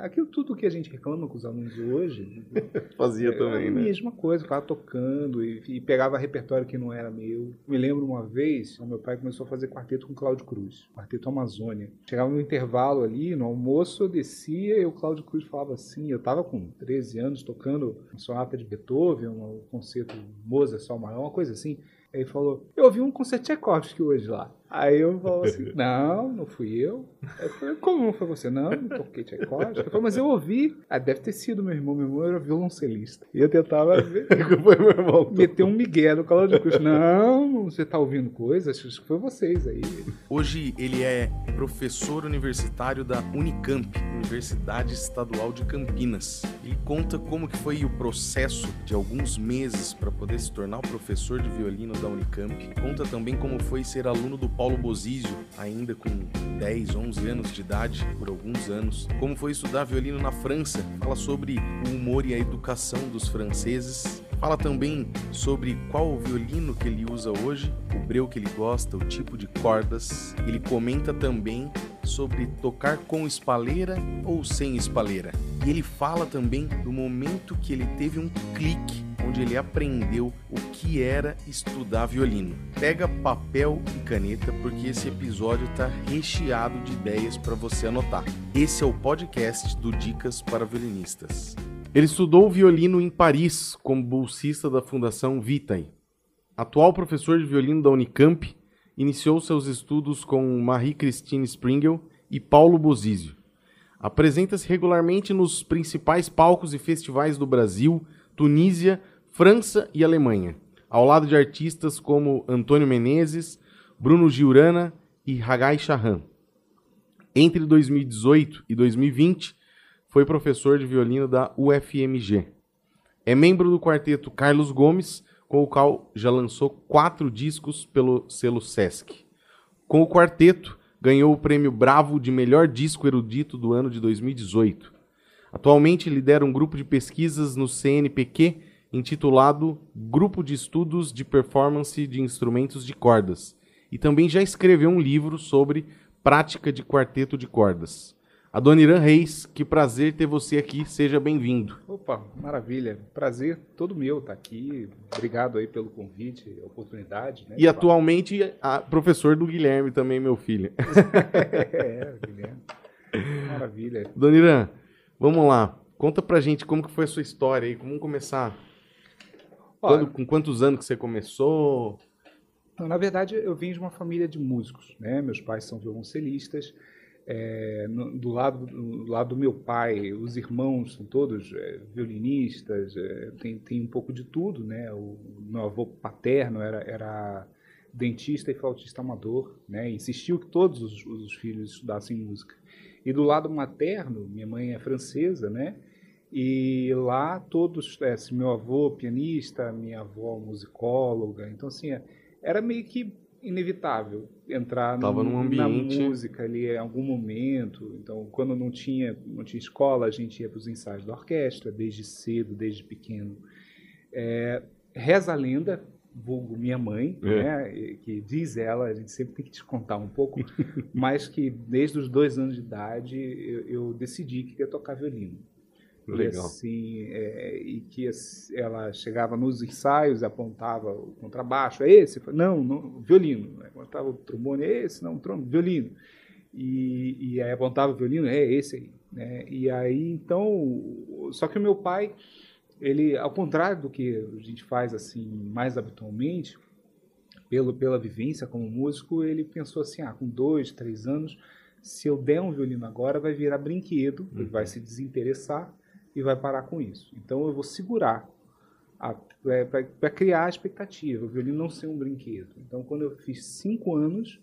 Aquilo tudo que a gente reclama com os alunos hoje. Fazia é, também, a né? mesma coisa, ficava tocando e, e pegava repertório que não era meu. Me lembro uma vez, o meu pai começou a fazer quarteto com Cláudio Cruz, quarteto Amazônia. Chegava no intervalo ali, no almoço, eu descia e o Cláudio Cruz falava assim. Eu estava com 13 anos tocando uma sonata de Beethoven, um concerto Mozart, Sol maior, uma coisa assim. Aí ele falou, eu ouvi um concerto Tchaikovsky hoje lá. Aí eu falo assim, não, não fui eu. Aí eu falei, como não foi você? Não, não toquei Tchaikovsky. Eu falei, mas eu ouvi. Ah, deve ter sido meu irmão. Meu irmão era violoncelista. E eu tentava ver, Foi meu irmão. meter um migué no Cláudio Cruz. Não, você tá ouvindo coisas? Acho que foi vocês aí. Hoje ele é professor universitário da Unicamp, Universidade Estadual de Campinas. Ele conta como que foi o processo de alguns meses para poder se tornar professor de violino da Unicamp. Conta também como foi ser aluno do Paulo Bozizio, ainda com 10, 11 anos de idade, por alguns anos. Como foi estudar violino na França. Fala sobre o humor e a educação dos franceses. Fala também sobre qual o violino que ele usa hoje, o breu que ele gosta, o tipo de cordas. Ele comenta também sobre tocar com espaleira ou sem espaleira. E ele fala também do momento que ele teve um clique onde ele aprendeu o que era estudar violino. Pega papel e caneta porque esse episódio está recheado de ideias para você anotar. Esse é o podcast do Dicas para Violinistas. Ele estudou violino em Paris como bolsista da Fundação Vitae. Atual professor de violino da Unicamp, iniciou seus estudos com Marie-Christine Springel e Paulo Bozizio. Apresenta-se regularmente nos principais palcos e festivais do Brasil, Tunísia, França e Alemanha, ao lado de artistas como Antônio Menezes, Bruno Giurana e Hagai Shahan. Entre 2018 e 2020, foi professor de violino da UFMG. É membro do quarteto Carlos Gomes, com o qual já lançou quatro discos pelo selo Sesc. Com o quarteto, ganhou o prêmio Bravo de melhor disco erudito do ano de 2018. Atualmente lidera um grupo de pesquisas no CNPq intitulado Grupo de Estudos de Performance de Instrumentos de Cordas e também já escreveu um livro sobre prática de quarteto de cordas. Adoniran Reis, que prazer ter você aqui, seja bem-vindo. Opa, maravilha. Prazer todo meu estar aqui. Obrigado aí pelo convite, oportunidade. Né, E atualmente professor do Guilherme também, meu filho. é, Guilherme. Maravilha. Doniran, vamos lá. Conta pra gente como que foi a sua história aí. Vamos começar. Olha, Quando- com quantos anos que você começou? Então, na verdade, eu vim de uma família de músicos, né? Meus pais são violoncelistas. É, no- do, lado, do lado do meu pai, os irmãos são todos é, violinistas, é, tem, tem um pouco de tudo, né? O meu avô paterno era, era dentista e flautista amador, né? Insistiu que todos os, os filhos estudassem música. E do lado materno, minha mãe é francesa, né? E lá todos, é, assim, meu avô pianista, minha avó musicóloga, então assim, é, era meio que inevitável entrar Tava no- num ambiente- na música ali em algum momento. Então, quando não tinha, não tinha escola, a gente ia para os ensaios da orquestra, desde cedo, desde pequeno. É, reza a lenda, vulgo minha mãe, É. né, que diz ela, a gente sempre tem que te contar um pouco, mas que desde os dois anos de idade eu, eu decidi que ia tocar violino. E Legal. assim, é, e que as- ela chegava nos ensaios e apontava o contrabaixo, é esse? Não, não, violino. Apontava o trombone, é esse? Não, trombone, violino. E, e aí apontava o violino, é esse aí. Né? E aí, então, só que o meu pai, ele, ao contrário do que a gente faz assim mais habitualmente, pelo, pela vivência como músico, ele pensou assim, ah, com dois, três anos, se eu der um violino agora, vai virar brinquedo, ele vai se desinteressar e vai parar com isso. Então eu vou segurar para criar a expectativa, o violino não ser um brinquedo. Então quando eu fiz cinco anos,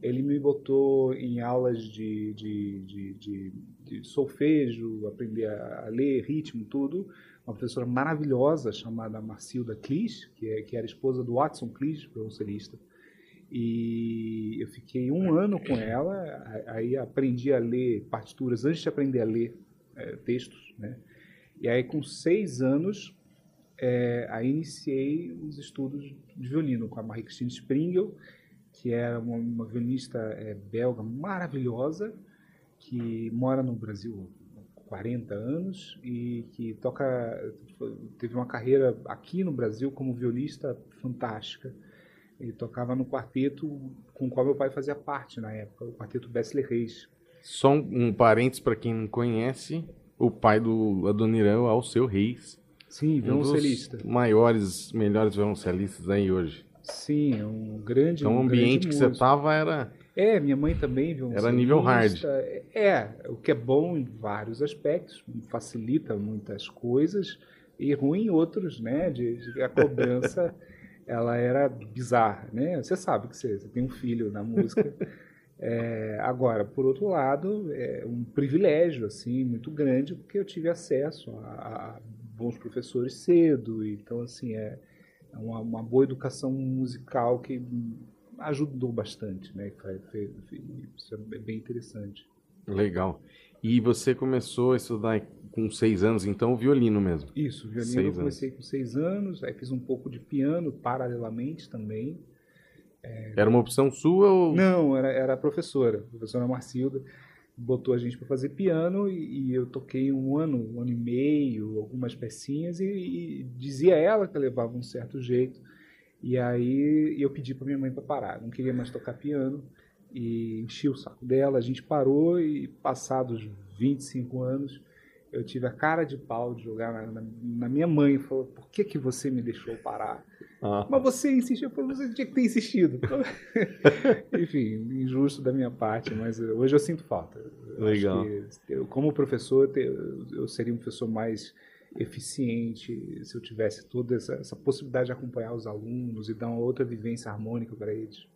ele me botou em aulas de, de, de, de, de solfejo, aprender a, a ler ritmo, tudo. Uma professora maravilhosa chamada Marcilda Clis, que, é, que era esposa do Watson Clis, violoncelista. E eu fiquei um ano com ela, aí aprendi a ler partituras antes de aprender a ler eh, textos, né? E aí com seis anos, eh, aí iniciei os estudos de violino com a Marie-Christine Springel, que é uma, uma violinista eh, belga maravilhosa, que mora no Brasil há 40 anos e que toca teve uma carreira aqui no Brasil como violista fantástica. Ele tocava no quarteto com o qual meu pai fazia parte na época, o quarteto Bessler Reis. Só um, um parênteses para quem não conhece, o pai do Adoniran é o Alceu Reis. Sim, violoncelista. Um maiores, melhores violoncelistas aí hoje. Sim, é um grande Então um o ambiente que você músico. tava era É, minha mãe também viu Era nível hard. É, o que é bom em vários aspectos, facilita muitas coisas e ruim em outros, né? De, de- a cobrança ela era bizarra, né? Você sabe que você, você tem um filho na música. É, agora, por outro lado, é um privilégio assim muito grande porque eu tive acesso a, a bons professores cedo, então assim é uma, uma boa educação musical que ajudou bastante, né? Isso é bem interessante. legal. E você começou a estudar com seis anos, então, violino mesmo. Isso, violino Seis eu comecei com seis anos, aí fiz um pouco de piano paralelamente também. Era uma opção sua ou... Não, era, era a professora, a professora Marcilda, botou a gente para fazer piano e, e eu toquei um ano, um ano e meio, algumas pecinhas e, e dizia ela que eu levava um certo jeito. E aí eu pedi para minha mãe para parar, não queria mais tocar piano e enchi o saco dela, a gente parou e passados 25 anos eu tive a cara de pau de jogar na, na- na minha mãe e falou, por que que você me deixou parar? Ah, Mas você insistiu, eu falei, você tinha que ter insistido. Enfim, injusto da minha parte, mas hoje eu sinto falta. Eu Legal. eu, como professor, eu seria um professor mais eficiente se eu tivesse toda essa, essa possibilidade de acompanhar os alunos e dar uma outra vivência harmônica para eles.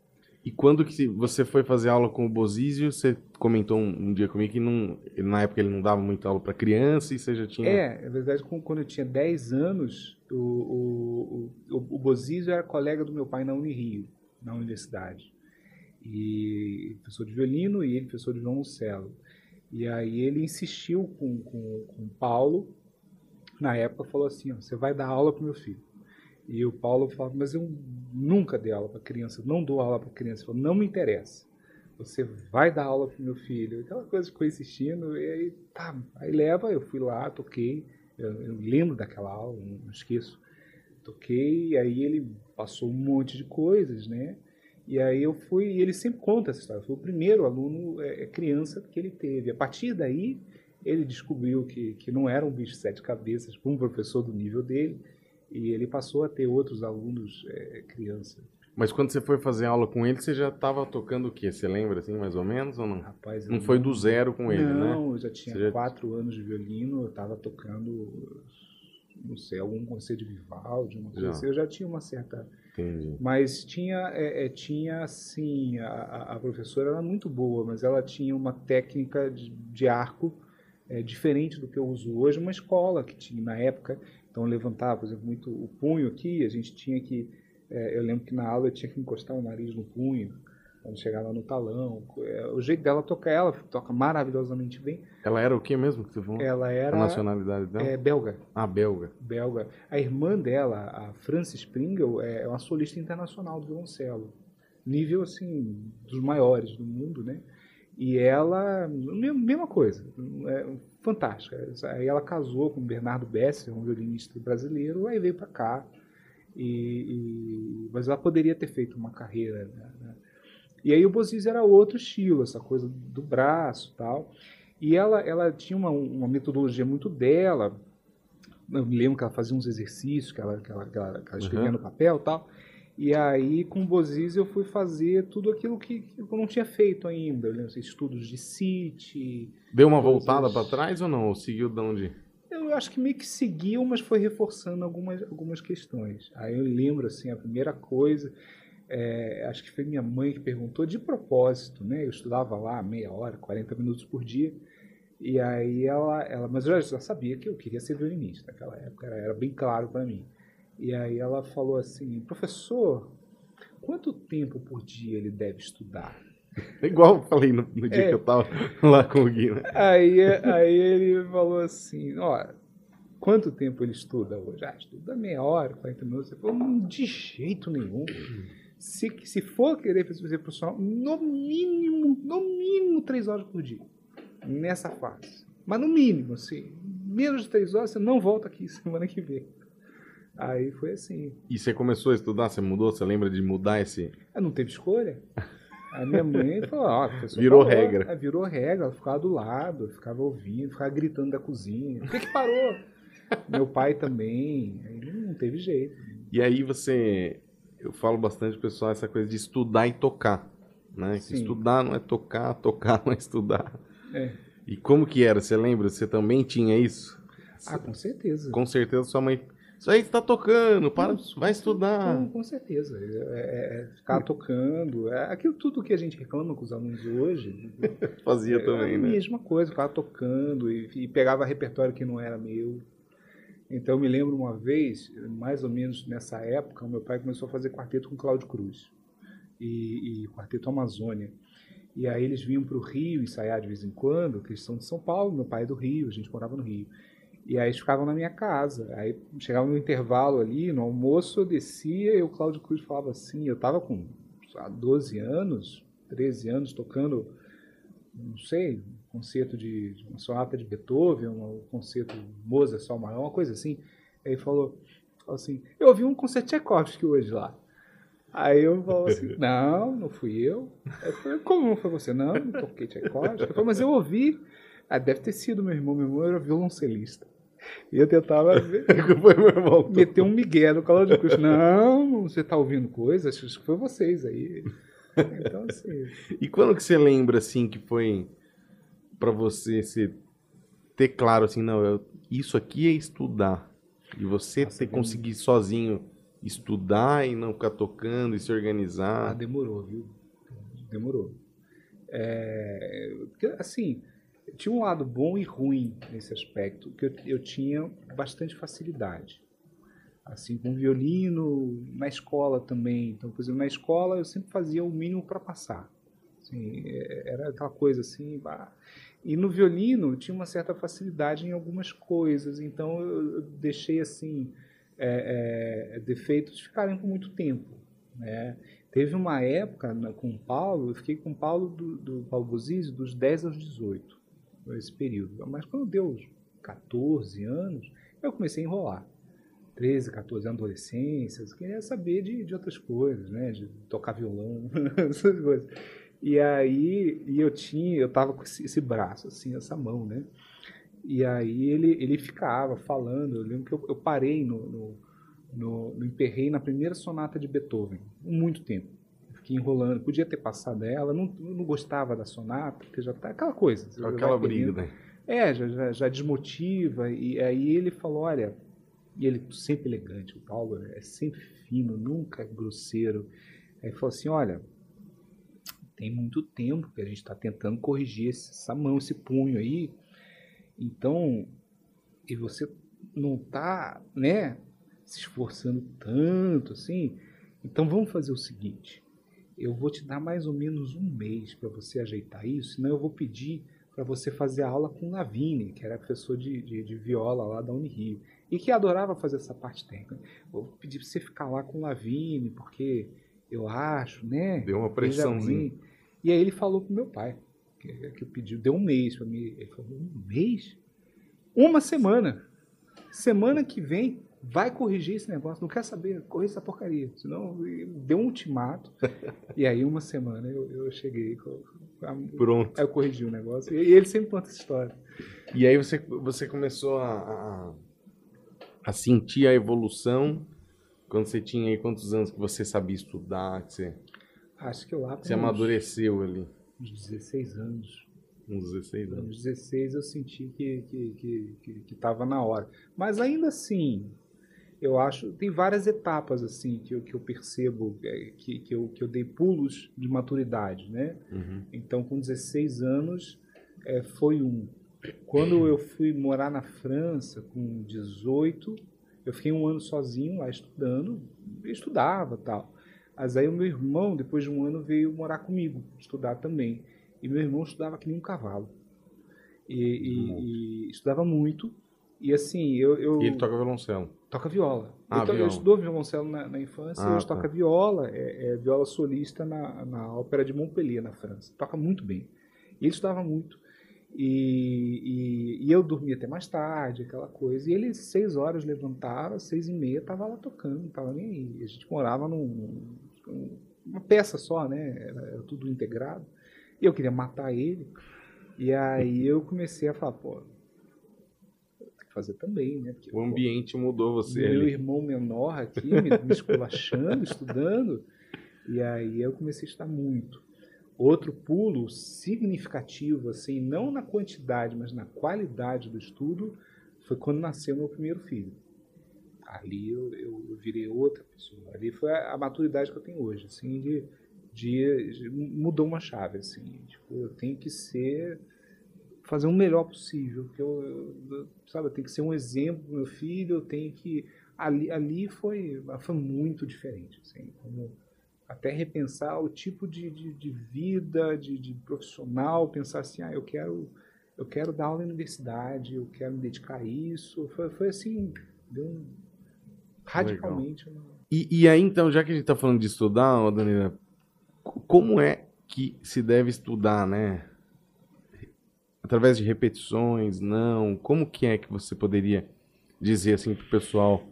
E quando que você foi fazer aula com o Bozizio, você comentou um, um dia comigo que não, na época ele não dava muita aula para criança e você já tinha... É, na verdade, com- quando eu tinha 10 anos, o, o, o, o Bozizio era colega do meu pai na Unirio, na universidade. E professor de violino e ele professor de violoncelo. E aí ele insistiu com, com, com o Paulo, na época, falou assim, ó, você vai dar aula para meu filho. E o Paulo falava, mas eu nunca dei aula para criança, não dou aula para criança. Ele falou, não me interessa. Você vai dar aula pro meu filho. Aquela coisa ficou insistindo, e aí, tá. Aí leva, eu fui lá, toquei. Eu, eu lembro daquela aula, não, esqueço. Toquei, e aí ele passou um monte de coisas, né? E aí eu fui, e ele sempre conta essa história. Foi o primeiro aluno é, é, criança que ele teve. A partir daí, ele descobriu que, que não era um bicho de sete cabeças para um professor do nível dele, e ele passou a ter outros alunos é, criança. Mas quando você foi fazer aula com ele, você já estava tocando o quê? Você lembra, assim, mais ou menos, ou não? Rapaz, eu Não foi do zero com ele, né? Não, eu já tinha Você já- quatro anos de violino, eu estava tocando, não sei, algum concerto de Vivaldi, uma coisa Já. assim. Eu já tinha uma certa... Entendi. Mas tinha, é, é, tinha assim, a, a- a professora era muito boa, mas ela tinha uma técnica de, de arco é, diferente do que eu uso hoje, uma escola que tinha na época. Então levantava, por exemplo, muito o punho aqui, a gente tinha que... é, eu lembro que na aula eu tinha que encostar o nariz no punho, quando chegava no talão. É, o jeito dela tocar, ela toca maravilhosamente bem. Ela era o quê mesmo que você falou? Ela A era nacionalidade dela? é, belga, Ah, belga. belga. A irmã dela, a Frances Pringle, é uma solista internacional do violoncelo. Nível, assim, dos maiores do mundo, né? E ela, mesma coisa, é fantástica. Aí ela casou com o Bernardo Besser, um violinista brasileiro, aí veio para cá. E, e- mas ela poderia ter feito uma carreira. né, né? E aí o Bozizzi era outro estilo, essa coisa do braço tal. E ela, ela tinha uma, uma metodologia muito dela. Eu me lembro que ela fazia uns exercícios que ela, que ela, que ela, que ela escrevia Uhum. no papel tal. E aí, com o Bozizzi, eu fui fazer tudo aquilo que, que eu não tinha feito ainda. Eu lembro, assim, estudos de City. Deu uma Coisas- voltada pra trás ou não? Ou seguiu de onde? Eu acho que meio que seguiu, mas foi reforçando algumas, algumas questões. Aí eu lembro, assim, a primeira coisa, é, acho que foi minha mãe que perguntou de propósito, né? Eu estudava lá meia hora, 40 minutos por dia. E aí ela, ela mas eu já sabia que eu queria ser violinista naquela época, era, era bem claro para mim. E aí ela falou assim, professor, quanto tempo por dia ele deve estudar? Igual eu falei no, no dia É. que eu tava lá com o Gui, né? Aí, aí ele falou assim, ó, quanto tempo ele estuda hoje? Ah, estuda meia hora, 40 minutos. Ele falou, "Hum, de jeito nenhum. Se, se for querer fazer profissional, no mínimo, no mínimo três horas por dia. Nessa fase. Mas no mínimo, assim, menos de três horas, você não volta aqui semana que vem. Aí foi assim. E você começou a estudar, você mudou? Você lembra de mudar esse. Não teve escolha. A minha mãe falou, ó, virou parou, regra. É, virou regra, ela ficava do lado, ficava ouvindo, ficava gritando da cozinha. Por que, que parou? Meu pai também, aí não teve jeito. E aí você, eu falo bastante pessoal essa coisa de estudar e tocar, né? Estudar não é tocar, tocar não é estudar. É. E como que era? Você lembra? Você também tinha isso? Ah, com certeza. Com certeza sua mãe isso aí está tocando, para, vai estudar. Com, com certeza. É, é, é ficar tocando. É aquilo tudo que a gente reclama com os alunos hoje. Fazia é, também, a né? A mesma coisa, ficava tocando e, e, pegava repertório que não era meu. Então, eu me lembro uma vez, mais ou menos nessa época, o meu pai começou a fazer quarteto com Cláudio Cruz e, e quarteto Amazônia. E aí eles vinham para o Rio ensaiar de vez em quando, que eles são de São Paulo, meu pai é do Rio, a gente morava no Rio. E aí eles ficavam na minha casa. Aí chegava no intervalo ali, no almoço eu descia e o Cláudio Cruz falava assim, eu estava com há 12 anos, 13 anos tocando, não sei, um concerto de, uma sonata de Beethoven, um concerto Mozart, Sol maior, uma coisa assim. Aí ele falou, falou assim, eu ouvi um concerto Tchaikovsky hoje lá. Aí eu falo assim, não, não fui eu. eu falei, como não foi você? Não, não toquei Tchaikovsky. Eu falei, mas eu ouvi. Ah, deve ter sido meu irmão, meu irmão era violoncelista. E eu tentava foi meu irmão, meter um migué no calor de curso. Não, você está ouvindo coisas, acho que foi vocês aí. Então, assim... E quando que você lembra, assim, que foi para você se ter claro, assim, não, eu, isso aqui é estudar. E você Nossa, ter conseguir sozinho estudar e não ficar tocando e se organizar. Ah, demorou, viu? Demorou. É, assim, tinha um lado bom e ruim nesse aspecto, que eu, eu tinha bastante facilidade. Assim, com violino, na escola também. Então, por exemplo, na escola eu sempre fazia o mínimo para passar. Assim, é, era aquela coisa assim. Bah. E no violino tinha uma certa facilidade em algumas coisas, então eu deixei assim é, é, defeitos ficarem por muito tempo. Né? Teve uma época com o Paulo, eu fiquei com o Paulo do, do Paulo Bozizzi dos 10 aos 18 esse período. Mas quando deu 14 anos, eu comecei a enrolar. 13, 14 anos, adolescência, queria saber de, de outras coisas, né? De tocar violão, essas coisas. E aí, e eu tinha, eu tava com esse, esse, braço, assim, essa mão, né? E aí ele, ele ficava falando, eu lembro que eu, eu parei no, no, no, no, na primeira sonata de Beethoven, muito tempo fiquei enrolando. Podia ter passado ela, não, não gostava da sonata, porque já tá aquela coisa. Aquela briga, né? É, já, já, já, desmotiva. E aí ele falou: olha, e ele sempre elegante, o Paulo é sempre fino, nunca grosseiro. Aí falou assim: olha, tem muito tempo que a gente está tentando corrigir essa mão, esse punho aí. Então, e você não está, né, se esforçando tanto assim. Então vamos fazer o seguinte: eu vou te dar mais ou menos um mês para você ajeitar isso, senão eu vou pedir para você fazer aula com Lavini, que era professor de, de, de, viola lá da Unirio, e que adorava fazer essa parte técnica. Vou pedir para você ficar lá com Lavini, porque eu acho, né? Deu uma pressãozinha. E aí ele falou pro meu pai, que, que pediu, deu um mês para mim. Ele falou, um mês? Uma semana. Semana que vem vai corrigir esse negócio, não quer saber, corrija essa porcaria. Senão, deu um ultimato. e aí, uma semana, eu, eu cheguei. Pronto. Aí eu corrigi o negócio. E ele sempre conta essa história. E aí você, você começou a, a, a sentir a evolução quando você tinha aí quantos anos que você sabia estudar, que você, Acho que lá você amadureceu ali? Uns 16 anos. Uns 16 anos. Uns 16 eu senti que estava que, que, que, que na hora. Mas ainda assim, eu acho tem várias etapas assim que eu, que eu percebo é, que, que, eu, que eu dei pulos de maturidade né? Uhum. então com 16 anos é, foi um. Quando eu fui morar na França com 18 eu fiquei um ano sozinho lá estudando estudava tal. Mas aí o meu irmão depois de um ano veio morar comigo estudar também. E meu irmão estudava que nem um cavalo. E, e, e estudava muito. E assim eu, eu e ele toca violoncelo Toca viola. Ah, então, viola. Eu estudou violoncelo na, na infância ah, e hoje tá. toca viola, é, é, viola solista na, na Ópera de Montpellier, na França. Toca muito bem. E ele estudava muito. E, e, e, eu dormia até mais tarde, aquela coisa. E ele, seis horas, levantava, seis e meia, tava lá tocando, não tava nem aí. A gente morava num, uma peça só, né? Era, era, tudo integrado. E eu queria matar ele. E aí eu comecei a falar, pô, fazer também, né? Porque, o ambiente pô, mudou você. Meu ali. irmão menor aqui, me, me esculachando, estudando. E aí eu comecei a estudar muito. Outro pulo significativo, assim, não na quantidade, mas na qualidade do estudo, foi quando nasceu meu primeiro filho. Ali eu, eu virei outra pessoa. Ali foi a, a, maturidade que eu tenho hoje, assim, de, de, de, mudou uma chave, assim. Tipo, eu tenho que ser fazer o melhor possível, que eu, eu, sabe, eu tenho que ser um exemplo pro meu filho, eu tenho que ali ali foi foi muito diferente, assim, como até repensar o tipo de, de, de vida, de, de, profissional, pensar assim, ah, eu quero, eu quero dar aula na universidade, eu quero me dedicar a isso. Foi, foi assim, deu um, radicalmente. Uma... E, e, aí, então, já que a gente está falando de estudar, Danila, como é que se deve estudar, né? Através de repetições, não? Como que é que você poderia dizer assim para o pessoal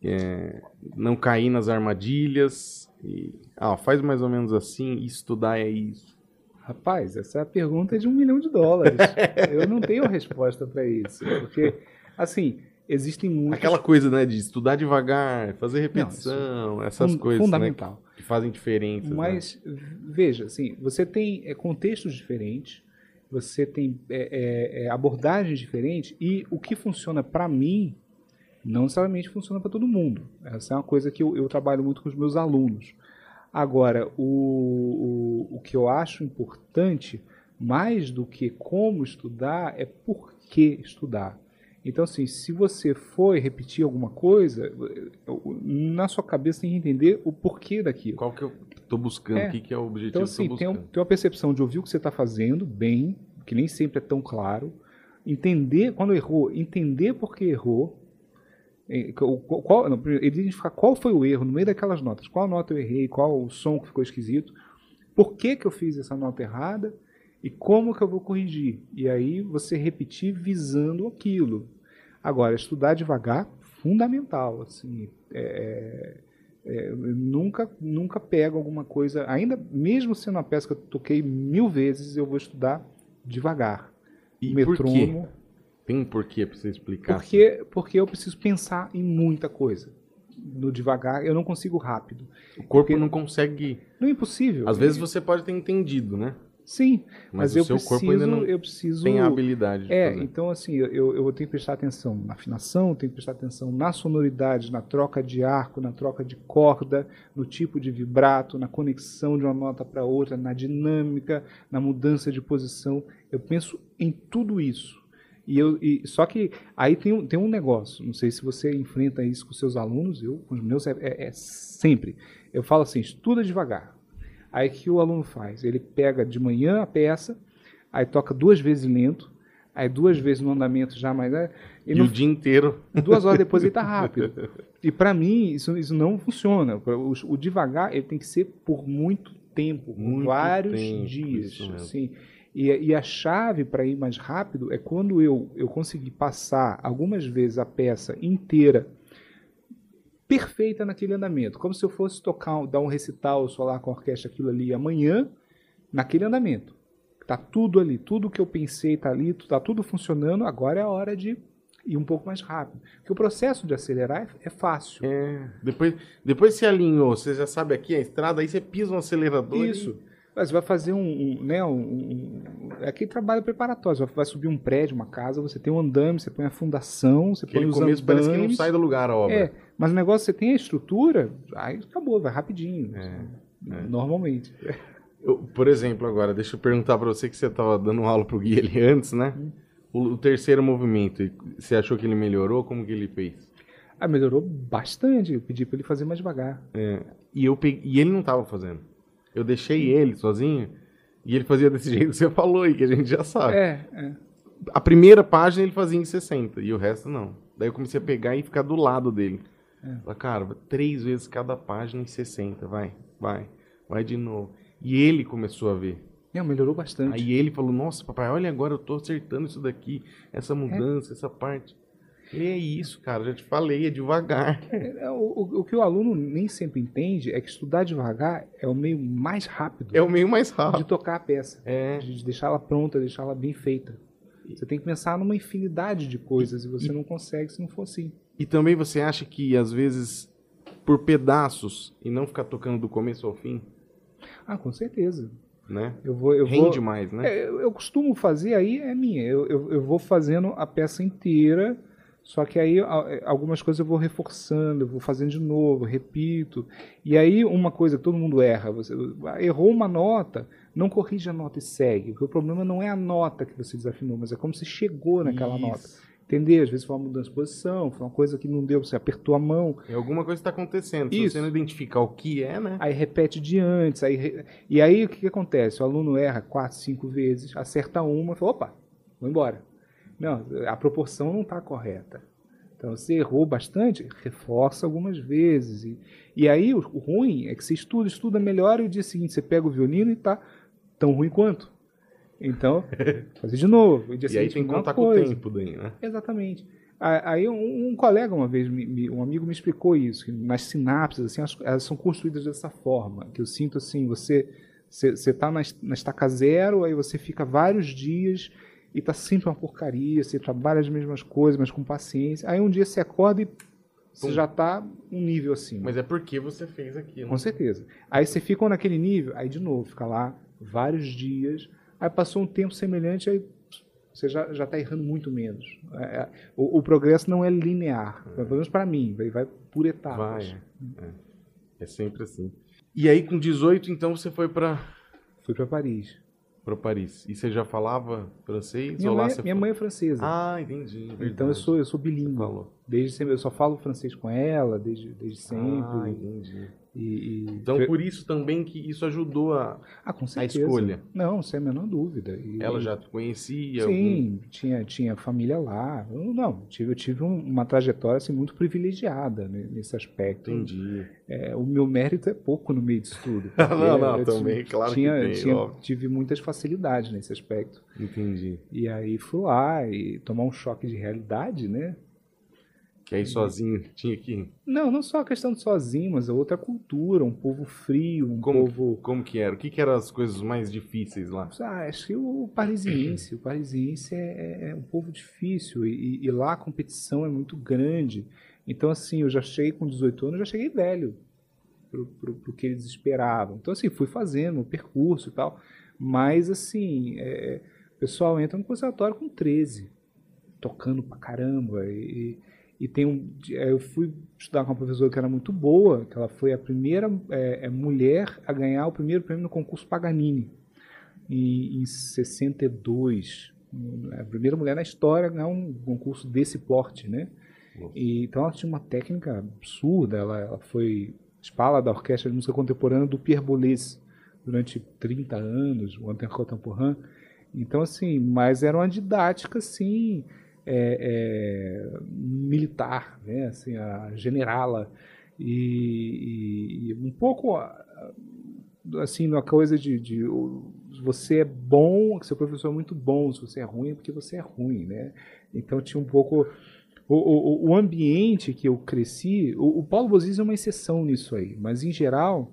é, não cair nas armadilhas e, ah, faz mais ou menos assim, estudar é isso. Rapaz, essa é pergunta de um milhão de dólares. Eu não tenho resposta para isso. Porque, assim, existem muitas... Aquela coisa, né, de estudar devagar, fazer repetição, não, essas coisas, né, fundamental. Né, que fazem diferença. Né? Mas, né? veja, assim, você tem é, contextos diferentes, você tem é, é, é abordagens diferentes, e o que funciona para mim não necessariamente funciona para todo mundo. Essa é uma coisa que eu, eu, trabalho muito com os meus alunos. Agora, o, o, o que eu acho importante, mais do que como estudar, é por que estudar. Então, assim, se você for repetir alguma coisa, na sua cabeça tem que entender o porquê daquilo. Qual que eu estou buscando? É. O que, que é o objetivo então, assim, que tem, tem uma percepção de ouvir o que você está fazendo bem, que nem sempre é tão claro. Entender, quando errou, entender por que errou, qual, não, identificar qual foi o erro no meio daquelas notas, qual nota eu errei, qual o som que ficou esquisito, por que, que eu fiz essa nota errada e como que eu vou corrigir. E aí você repetir visando aquilo. Agora, estudar devagar, fundamental. Assim, é, é, nunca, nunca pego alguma coisa, ainda mesmo sendo uma peça que eu toquei mil vezes, eu vou estudar devagar. E metrônomo. Por quê? Tem um porquê para você explicar? Porque, assim. porque eu preciso pensar em muita coisa. No devagar, eu não consigo rápido. O corpo porque não consegue. Não é impossível. Às vezes você pode ter entendido, né? Sim, mas, mas eu, preciso, eu preciso. Tem a habilidade. é, fazer. então assim, eu, eu tenho que prestar atenção na afinação, tenho que prestar atenção na sonoridade, na troca de arco, na troca de corda, no tipo de vibrato, na conexão de uma nota para outra, na dinâmica, na mudança de posição. Eu penso em tudo isso. E eu, e, só que aí tem, tem um negócio, não sei se você enfrenta isso com seus alunos, eu com os meus é, é, é sempre. Eu falo assim, estuda devagar. Aí o que o aluno faz? Ele pega de manhã a peça, aí toca duas vezes lento, aí duas vezes no andamento já mais. Né? E, no, o dia inteiro. Duas horas depois ele está rápido. E para mim isso, isso não funciona. O, o, devagar ele tem que ser por muito tempo, muito vários tempo, dias. Assim. E, e a chave para ir mais rápido é quando eu, eu conseguir passar algumas vezes a peça inteira perfeita naquele andamento. Como se eu fosse tocar, dar um recital solar com a orquestra aquilo ali amanhã, naquele andamento. Tá tudo ali, tudo que eu pensei tá ali, tá tudo funcionando, agora é a hora de ir um pouco mais rápido. Porque o processo de acelerar é, é fácil. É, depois, depois você alinhou, você já sabe aqui a estrada, aí você pisa no acelerador. Isso. E... Mas você vai fazer um, um né, um, um, é aquele trabalho preparatório. Você vai subir um prédio, uma casa, você tem um andame, você põe a fundação, você Aquele põe os começo andames. parece que não sai do lugar a obra. É, mas o negócio, você tem a estrutura, aí acabou, vai rapidinho. É, é. Normalmente. Eu, por exemplo, agora, deixa eu perguntar para você que você estava dando aula pro Gui ali antes, né? Hum. O, o, terceiro movimento, você achou que ele melhorou? Como que ele fez? Ah, melhorou bastante. Eu pedi para ele fazer mais devagar. É, e, eu peguei, e ele não estava fazendo. Eu deixei ele sozinho e ele fazia desse jeito que você falou aí, que a gente já sabe. É, é. A primeira página ele fazia em 60 e o resto não. Daí eu comecei a pegar e ficar do lado dele. É. Falei, cara, três vezes cada página em 60, vai, vai, vai de novo. E ele começou a ver. Não, melhorou bastante. Aí ele falou, nossa, papai, olha agora, eu tô acertando isso daqui, essa mudança, é. essa parte. É isso, cara, já te falei, é devagar. É, o, o, o, que o aluno nem sempre entende é que estudar devagar é o meio mais rápido. É o meio mais rápido. De tocar a peça. É. De deixá-la pronta, deixá-la bem feita. Você tem que pensar numa infinidade de coisas e você não consegue se não for assim. E também você acha que, às vezes, por pedaços e não ficar tocando do começo ao fim? Ah, com certeza. Né? Eu vou, eu Rende vou, mais, né? É, eu, eu, costumo fazer aí, é minha. Eu, eu, eu vou fazendo a peça inteira só que aí é, algumas coisas eu vou reforçando, eu vou fazendo de novo, repito. E aí uma coisa que todo mundo erra, você errou uma nota, não corrige a nota e segue. Porque o problema não é a nota que você desafinou, mas é como você chegou naquela Isso. nota. Entender? Às vezes foi uma mudança de posição, foi uma coisa que não deu, você apertou a mão. É alguma coisa está acontecendo. Se Isso. você não identificar o que é, né? Aí repete de antes. Aí, e aí o que, que acontece? O aluno erra quatro, cinco vezes, acerta uma e fala, opa, vou embora não, a proporção não está correta. Então, você errou bastante, reforça algumas vezes. E, e aí, o, ruim é que você estuda, estuda melhor e o dia seguinte você pega o violino e está tão ruim quanto. Então, fazer de novo. E, e aí tem que contar com o tempo daí, né? Exatamente. Aí um, um colega uma vez, me, um amigo me explicou isso, que nas sinapses, assim, elas, elas são construídas dessa forma, que eu sinto assim, você você está na, na estaca zero, aí você fica vários dias e tá sempre uma porcaria, você trabalha as mesmas coisas, mas com paciência. Aí um dia você acorda e você Pum. já tá um nível assim. Mas é porque você fez aquilo. Com certeza. Aí você fica naquele nível, aí de novo, fica lá vários dias, aí passou um tempo semelhante, aí você já já está errando muito menos. É, é, o, o, progresso não é linear, é. pelo menos para mim, vai, vai por etapas. Vai, é. é sempre assim. E aí com 18, então você foi para Fui para Paris para Paris. E você já falava francês? Minha, mãe, é, minha mãe é francesa. Ah, entendi. Verdade. Então eu sou eu sou bilíngue. Falou. Desde sempre eu só falo francês com ela, desde desde sempre. Ah, entendi. E, e... Então, por isso também que isso ajudou a, ah, com a escolha. Não, sem a menor dúvida. E, Ela já te conhecia? Sim, algum... tinha, tinha família lá. Eu, não, tive, eu tive uma trajetória assim, muito privilegiada nesse aspecto. Entendi. É, o meu mérito é pouco no meio disso tudo. não, não, também, claro tinha, que tem. Tinha, tive muitas facilidades nesse aspecto. Entendi. E aí fui lá e tomar um choque de realidade, né? Que aí sozinho tinha que. Não, não só a questão de sozinho, mas outra cultura, um povo frio, um como, povo. Como que era? O que, que eram as coisas mais difíceis lá? Ah, acho que o parisiense. o parisiense é, é, é um povo difícil e, e, lá a competição é muito grande. Então, assim, eu já cheguei com 18 anos, já cheguei velho pro, pro, pro que eles esperavam. Então, assim, fui fazendo o percurso e tal. Mas, assim, é, o pessoal entra no conservatório com 13, tocando pra caramba. E, e tem um, eu fui estudar com uma professora que era muito boa, que ela foi a primeira é, é mulher a ganhar o primeiro prêmio no concurso Paganini, em, em 62. A primeira mulher na história a ganhar um concurso desse porte, né? E, então ela tinha uma técnica absurda, ela, ela foi espala da Orquestra de Música Contemporânea do Pierre Boulez durante 30 anos, o Anten Contemporain. Então, assim, mas era uma didática, assim, é, é, militar, né? assim, a generala e, e, um pouco assim na coisa de, de, você é bom, seu professor é muito bom, se você é ruim é porque você é ruim, né? Então tinha um pouco o, o, o ambiente que eu cresci, o, o Paulo Bozis é uma exceção nisso aí, mas em geral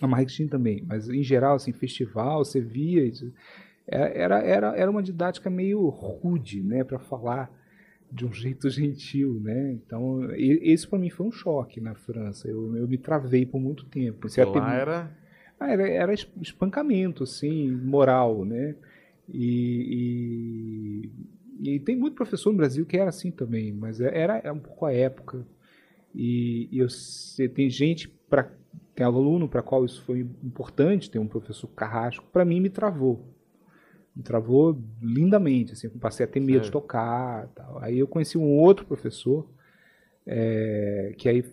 a Marketing também, mas em geral assim festival você via era, era, era uma didática meio rude, né, para falar de um jeito gentil, né? Então, esse para mim foi um choque na França. Eu, eu me travei por muito tempo. Você lá era... Ah, era... era espancamento, assim, moral, né? E, e, e, tem muito professor no Brasil que era assim também, mas é, era, era um pouco a época. E, e eu, tem gente para tem aluno para qual isso foi importante, tem um professor carrasco, para mim me travou travou lindamente, assim, passei a ter medo de tocar, tal. Aí eu conheci um outro professor é, que aí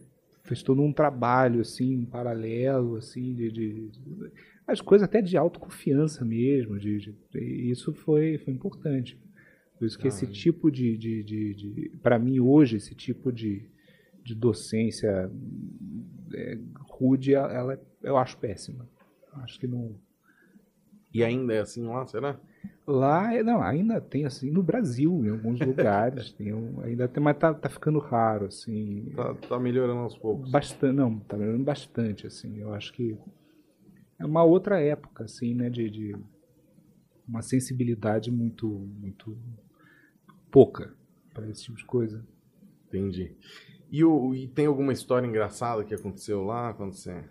fez todo um trabalho assim, paralelo, assim, de, de, de as coisas até de autoconfiança mesmo, de, de, isso foi, foi importante. Por isso que ah, esse tipo de, de, de, de para mim hoje, esse tipo de, de docência é, rude, ela, eu acho péssima. Acho que não E ainda é assim lá, será? Lá, é, não, ainda tem assim no Brasil, em alguns lugares, tem um, ainda tem, mas tá, tá ficando raro, assim. Tá, tá melhorando aos poucos. Bastante, não, tá melhorando bastante, assim. Eu acho que é uma outra época, assim, né, de, de uma sensibilidade muito, muito pouca para esse tipo de coisa. Entendi. E, o, e tem alguma história engraçada que aconteceu lá quando você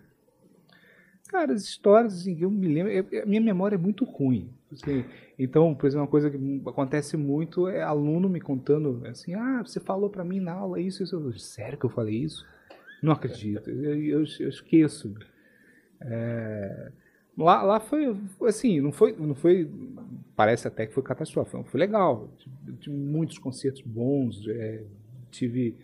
Cara, as histórias, assim, eu me lembro. a minha memória é muito ruim. Assim, então, por exemplo, uma coisa que acontece muito é aluno me contando assim: ah, você falou para mim na aula isso, isso. Eu, Sério que eu falei isso? Não acredito. Eu, eu, eu esqueço. É, lá, lá foi assim, não foi, não foi. Parece até que foi catastrófico. Foi legal. Tive muitos concertos bons. É, tive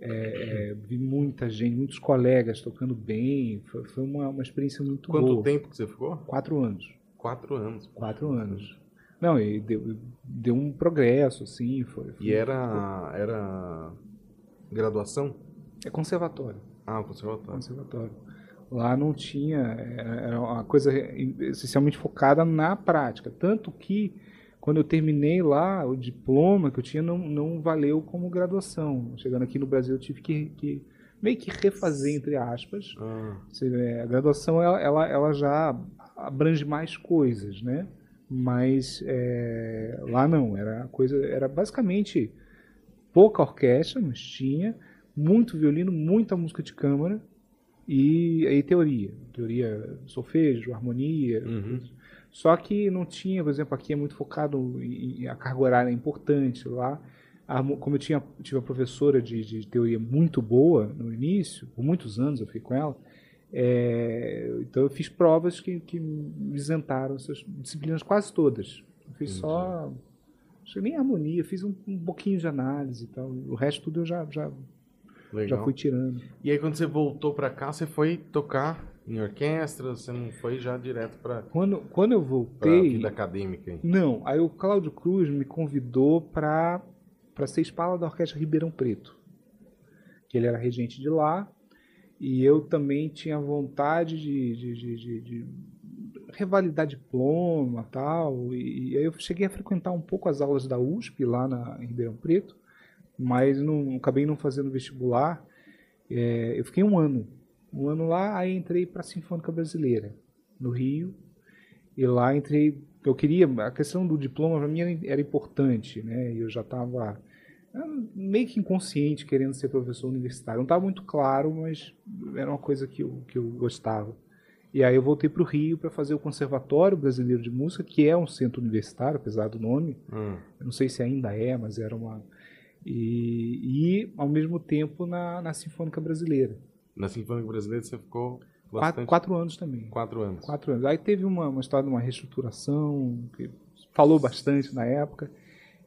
é, é, vi muita gente, muitos colegas tocando bem. Foi, foi uma, uma experiência muito Quanto boa. Quanto tempo que você ficou? Quatro anos. Quatro anos. Quatro anos. Não, e deu, deu um progresso, assim. Foi, foi e era, foi. era graduação? É conservatório. Ah, conservatório. Conservatório. Lá não tinha, era uma coisa essencialmente focada na prática. Tanto que quando eu terminei lá, o diploma que eu tinha não, não valeu como graduação. Chegando aqui no Brasil, eu tive que, que meio que refazer, entre aspas. Ah. A graduação, ela, ela, ela, já abrange mais coisas, né? Mas é, lá não, era coisa, era basicamente pouca orquestra, mas tinha muito violino, muita música de câmara e aí teoria, teoria solfejo, harmonia, uhum. Só que não tinha, por exemplo, aqui é muito focado em a carga horária é importante lá. A, como eu tinha tive uma professora de, de, teoria muito boa no início, por muitos anos eu fiquei com ela, é, então eu fiz provas que, que me isentaram essas disciplinas quase todas. Eu fiz Entendi. só acho que nem harmonia, fiz um, um pouquinho de análise e tal. O resto tudo eu já já, já fui tirando. E aí quando você voltou para cá, você foi tocar em orquestra? Você não foi já direto para quando quando eu voltei vida acadêmica? Hein? Não, aí o Cláudio Cruz me convidou para para ser espala da orquestra Ribeirão Preto, que ele era regente de lá e eu também tinha vontade de, de, de, de, de revalidar diploma tal e, e aí eu cheguei a frequentar um pouco as aulas da USP lá na em Ribeirão Preto, mas não acabei não fazendo vestibular. É, eu fiquei um ano um ano lá, aí entrei para a Sinfônica Brasileira, no Rio. E lá entrei, eu queria, a questão do diploma para mim era, importante, né? Eu já estava meio que inconsciente querendo ser professor universitário. Não estava muito claro, mas era uma coisa que eu, que eu gostava. E aí eu voltei para o Rio para fazer o Conservatório Brasileiro de Música, que é um centro universitário, apesar do nome. Hum. Não sei se ainda é, mas era uma... E, e ao mesmo tempo na, na Sinfônica Brasileira. Na Sinfônica Brasileira você ficou bastante... quatro, quatro, anos também. Quatro anos. Quatro anos. Aí teve uma, uma história de uma reestruturação, que falou bastante na época,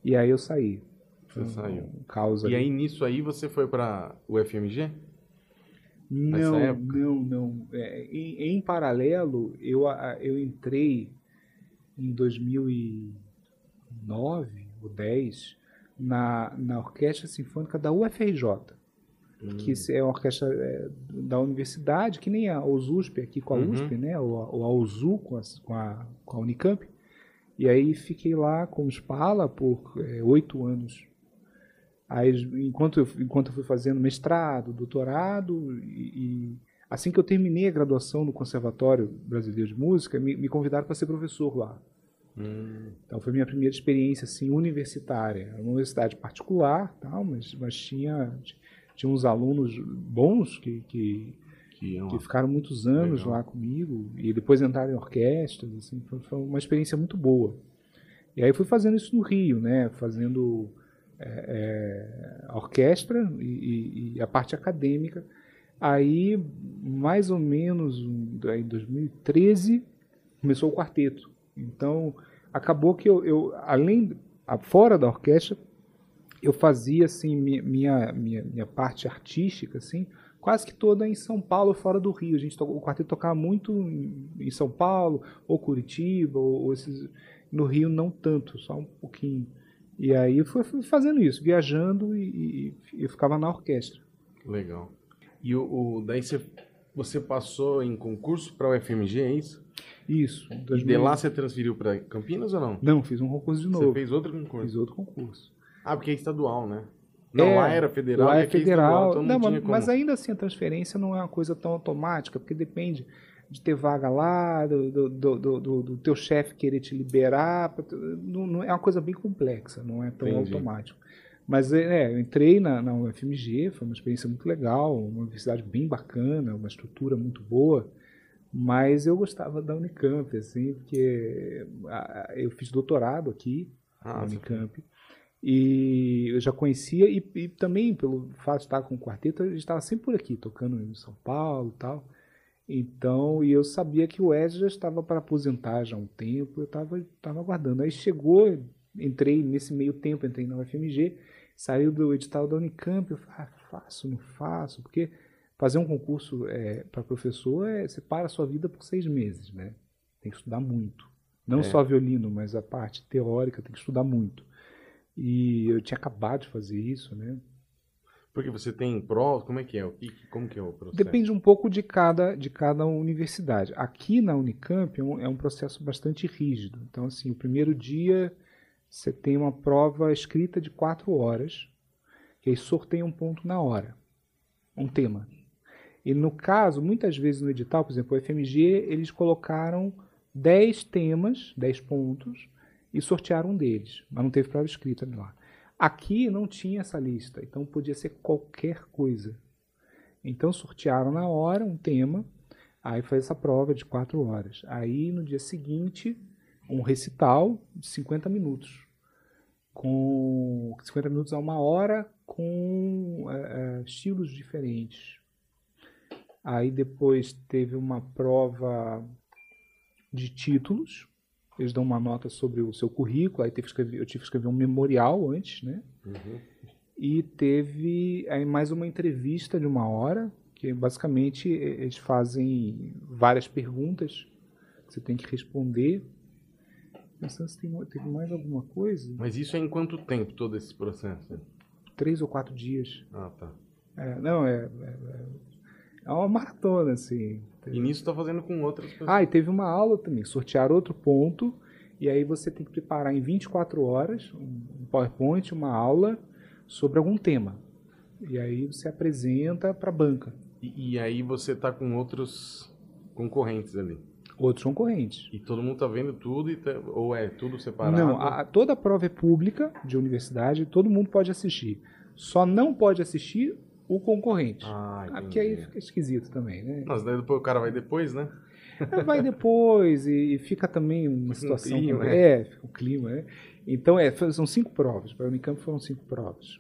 e aí eu saí. Você um, saiu. Causa e ali. aí nisso aí você foi para o FMG? Não, não, não. É, em, em, paralelo, eu, eu entrei em 2009 ou 10 na, na Orquestra Sinfônica da UFRJ que hum. é uma orquestra é, da universidade, que nem a OSUSP aqui com a uhum. USP, né? ou, ou a OSU com a, com, a, com a Unicamp. E aí fiquei lá como espala por é, oito é, anos. Aí, enquanto, eu, enquanto eu fui fazendo mestrado, doutorado, e, e, assim que eu terminei a graduação no Conservatório Brasileiro de Música, me, me convidaram para ser professor lá. Hum. Então foi minha primeira experiência assim universitária, uma universidade particular, tal, mas, mas tinha tinha uns alunos bons que, que, que, que ficaram muitos anos Legal. lá comigo e depois entraram em orquestras, assim, foi, uma experiência muito boa. E aí fui fazendo isso no Rio, né, fazendo é, é, a orquestra e, e, a parte acadêmica. Aí, mais ou menos em 2013, começou o quarteto. Então, acabou que eu, eu além, fora da orquestra, eu fazia assim minha, minha, minha parte artística assim quase que toda em São Paulo fora do Rio a gente o quarteto tocava muito em São Paulo ou Curitiba ou, ou esses, no Rio não tanto só um pouquinho e aí eu fui, fui fazendo isso viajando e, e, eu ficava na orquestra legal e o, o daí você Você passou em concurso para o UFMG, é isso? Isso. E de lá você transferiu para Campinas ou não? Não, fiz um concurso de novo. Você fez outro concurso? Fiz outro concurso. Ah, porque é estadual, né? Não, É, lá era federal. Lá é aqui federal. estadual, então não, não, mas, ainda assim a transferência não é uma coisa tão automática, porque depende de ter vaga lá, do, do, do, do- do- teu chefe querer te liberar. Não, não- é uma coisa bem complexa, não é tão Entendi. automático. Mas é, eu entrei na, na UFMG, foi uma experiência muito legal, uma universidade bem bacana, uma estrutura muito boa. Mas eu gostava da Unicamp, assim, porque eu fiz doutorado aqui, Ah, na Unicamp. E eu já conhecia, e, e também pelo fato de estar com o quarteto, eu estava sempre por aqui, tocando em São Paulo e tal. Então, e eu sabia que o Ed já estava para aposentar já há um tempo, eu estava tava aguardando. Aí chegou, entrei nesse meio tempo, entrei na UFMG, saiu do edital da Unicamp, eu falei, ah, faço, não faço, porque fazer um concurso para professor, é, você para a sua vida por seis meses, né? Tem que estudar muito. Não É. só violino, mas a parte teórica tem que estudar muito. E eu tinha acabado de fazer isso, né? Porque você tem prova, como é que é? O que, como que é o processo? Depende um pouco de cada, de cada universidade. Aqui na Unicamp é um, é um processo bastante rígido. Então, assim, o primeiro dia você tem uma prova escrita de quatro horas, que aí sorteia um ponto na hora, um tema. E no caso, muitas vezes no edital, por exemplo, o FMG, eles colocaram 10 temas, 10 pontos, e sortearam um deles, mas não teve prova escrita lá. Aqui não tinha essa lista, então podia ser qualquer coisa. Então sortearam na hora um tema, aí foi essa prova de quatro horas. Aí no dia seguinte, um recital de 50 minutos. Com 50 minutos a uma hora, com eh, eh, estilos diferentes. Aí depois teve uma prova de títulos. Eles dão uma nota sobre o seu currículo. Aí teve escrever- eu tive que escrever um memorial antes, né? Uhum. E teve aí mais uma entrevista de uma hora, que basicamente eles fazem várias perguntas que você tem que responder. Pensando se tem, teve mais alguma coisa. Mas isso é em quanto tempo todo esse processo? Três ou quatro dias. Ah, tá. É, não, é, é, é uma maratona, assim. E nisso tá fazendo com outras pessoas. Ah, e teve uma aula também, sortear outro ponto, e aí você tem que preparar em 24 horas um PowerPoint, uma aula sobre algum tema. E aí você apresenta para a banca. E, e aí você tá com outros concorrentes ali. Outros concorrentes. E todo mundo tá vendo tudo, e tá- ou é tudo separado? Não, a- toda a prova é pública de universidade, todo mundo pode assistir. Só não pode assistir o concorrente. Ah. Aqui aí fica esquisito também, né? Mas daí depois o cara vai depois, né? Vai depois e, e fica também uma Fica um situação. clima, é, fica o clima, né? Então, é, são cinco provas. Para o Unicamp foram cinco provas.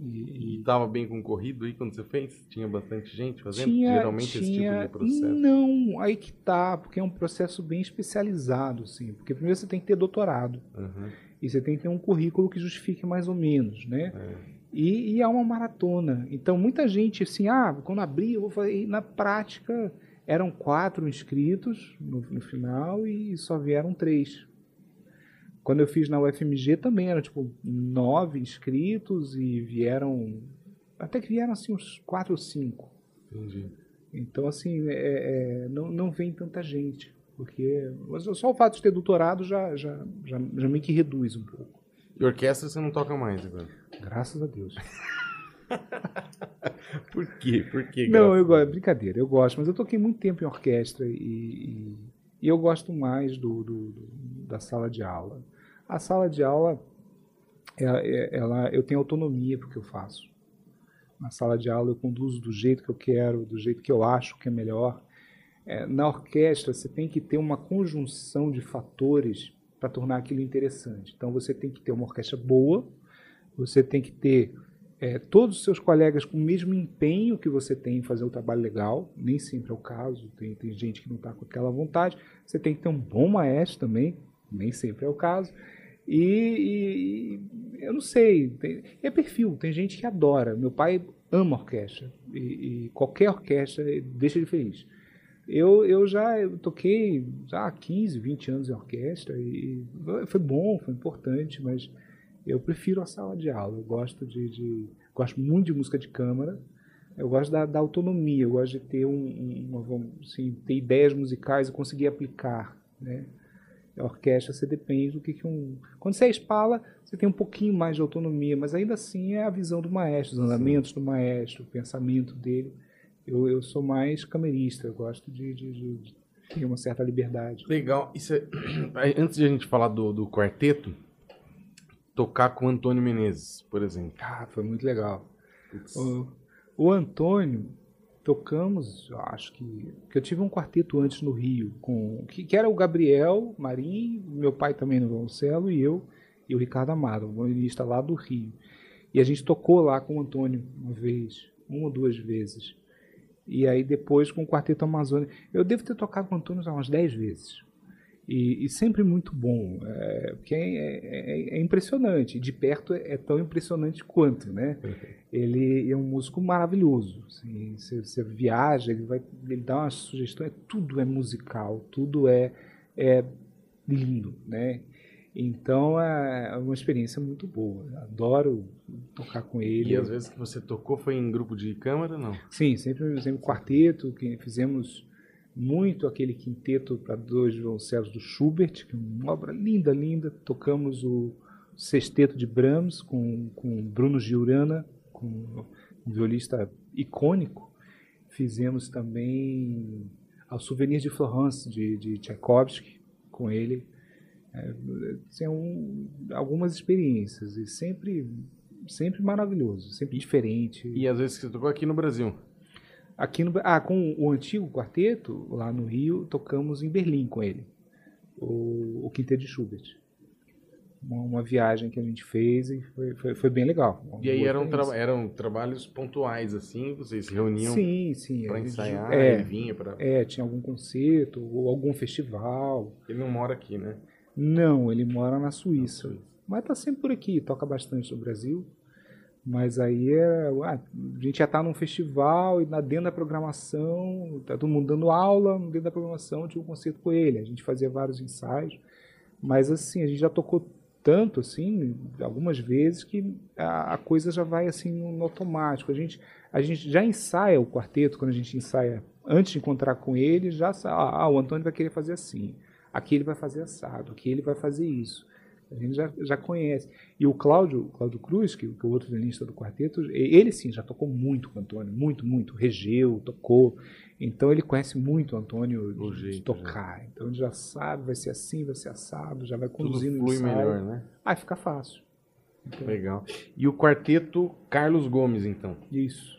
E, E tava bem concorrido aí quando você fez? Tinha bastante gente fazendo? tinha, Geralmente esse tipo tinha, de processo. Não, aí que tá, porque é um processo bem especializado, assim. Porque primeiro você tem que ter doutorado. Uhum. E você tem que ter um currículo que justifique mais ou menos, né? É. E, e é uma maratona. Então, muita gente, assim, ah, quando abrir, eu vou fazer. E na prática, eram quatro inscritos no, no final e só vieram três. Quando eu fiz na UFMG também eram, tipo, nove inscritos e vieram. Até que vieram, assim, uns quatro ou cinco. Entendi. Então, assim, é- é, não, não vem tanta gente. Porque mas só o fato de ter doutorado já, já, já, já meio que reduz um pouco. E orquestra você não toca mais agora? Graças a Deus. Por quê? Por quê? Não, eu gosto, brincadeira, eu gosto, mas eu toquei muito tempo em orquestra e, e- e eu gosto mais do, do- do- da sala de aula. A sala de aula, ela, ela- eu tenho autonomia porque eu faço. Na sala de aula eu conduzo do jeito que eu quero, do jeito que eu acho que é melhor. É, na orquestra você tem que ter uma conjunção de fatores para tornar aquilo interessante. Então você tem que ter uma orquestra boa, você tem que ter é, todos os seus colegas com o mesmo empenho que você tem em fazer o trabalho legal, nem sempre é o caso, tem, tem gente que não está com aquela vontade. Você tem que ter um bom maestro também, nem sempre é o caso. E, e- eu não sei, tem- é perfil, tem gente que adora. Meu pai ama orquestra, e, e qualquer orquestra deixa ele feliz. Eu, eu já toquei já há 15, 20 anos em orquestra e foi bom, foi importante, mas eu prefiro a sala de aula. Eu gosto de, de- gosto muito de música de câmara, Eu gosto da, da autonomia, eu gosto de ter um, uma, assim, ter ideias musicais e conseguir aplicar, né? A orquestra você depende do que, que um. Quando você é espala, você tem um pouquinho mais de autonomia, mas ainda assim é a visão do maestro, os andamentos Sim. do maestro, o pensamento dele. Eu, eu sou mais camerista, eu gosto de, de, de ter uma certa liberdade. Legal. Isso é... Antes de a gente falar do, do quarteto, tocar com o Antônio Menezes, por exemplo. Ah, foi muito legal. O, o Antônio, tocamos, acho que, que eu tive um quarteto antes no Rio, com que, que era o Gabriel Marim, meu pai também no violoncelo, e eu, e o Ricardo Amado, o violinista lá do Rio. E a gente tocou lá com o Antônio uma vez, uma ou duas vezes. E aí depois com o Quarteto Amazônia. Eu devo ter tocado com o Antônio umas dez vezes. E, e, sempre muito bom, é, porque é, é, é, impressionante. De perto é, tão impressionante quanto, né? Ele é um músico maravilhoso. Assim, você, você, viaja, ele vai, ele dá uma sugestão. É, tudo é musical, tudo é, é lindo, né? Então é uma experiência muito boa. Adoro tocar com ele. E às vezes que você tocou foi em grupo de câmara, não? Sim, sempre, sempre quarteto, que fizemos muito aquele quinteto para dois violoncelos do Schubert, que é uma obra linda, linda. Tocamos o sexteto de Brahms com, com Bruno Giurana, com um violista icônico. Fizemos também ao Souvenir de Florence, de, de Tchaikovsky, com ele. É, são algumas experiências e sempre, sempre maravilhoso, sempre diferente. E às vezes você tocou aqui no Brasil? Aqui no, ah, com o antigo quarteto, lá no Rio, tocamos em Berlim com ele, o, o quinteto de Schubert. Uma, uma, viagem que a gente fez e foi, foi, foi bem legal. E aí eram, tra eram trabalhos pontuais, assim? Vocês se reuniam sim, sim, para ensaiar é, e vinha para... É, tinha algum concerto ou algum festival. Ele não mora aqui, né? Não, ele mora na Suíça. Na Suíça. Mas tá sempre por aqui, toca bastante no Brasil. Mas aí é, a gente já está num festival e dentro da programação, tá todo mundo dando aula, dentro da programação tinha um concerto com ele. A gente fazia vários ensaios, mas assim, a gente já tocou tanto assim, algumas vezes que a, a coisa já vai assim no, automático. A gente a gente já ensaia o quarteto quando a gente ensaia antes de encontrar com ele, já ah, ah o Antônio vai querer fazer assim. Aqui ele vai fazer assado, aqui ele vai fazer isso. A gente já, já conhece. E o Cláudio, Cláudio Cruz, que, que é o outro violinista do quarteto, ele sim já tocou muito com o Antônio, muito, muito. Regeu, tocou. Então ele conhece muito o Antônio de, jeito, de tocar. Já. Então ele já sabe, vai ser assim, vai ser assado, já vai conduzindo Tudo flui melhor, né? Aí fica fácil. Então, Legal. E o quarteto Carlos Gomes, então? Isso.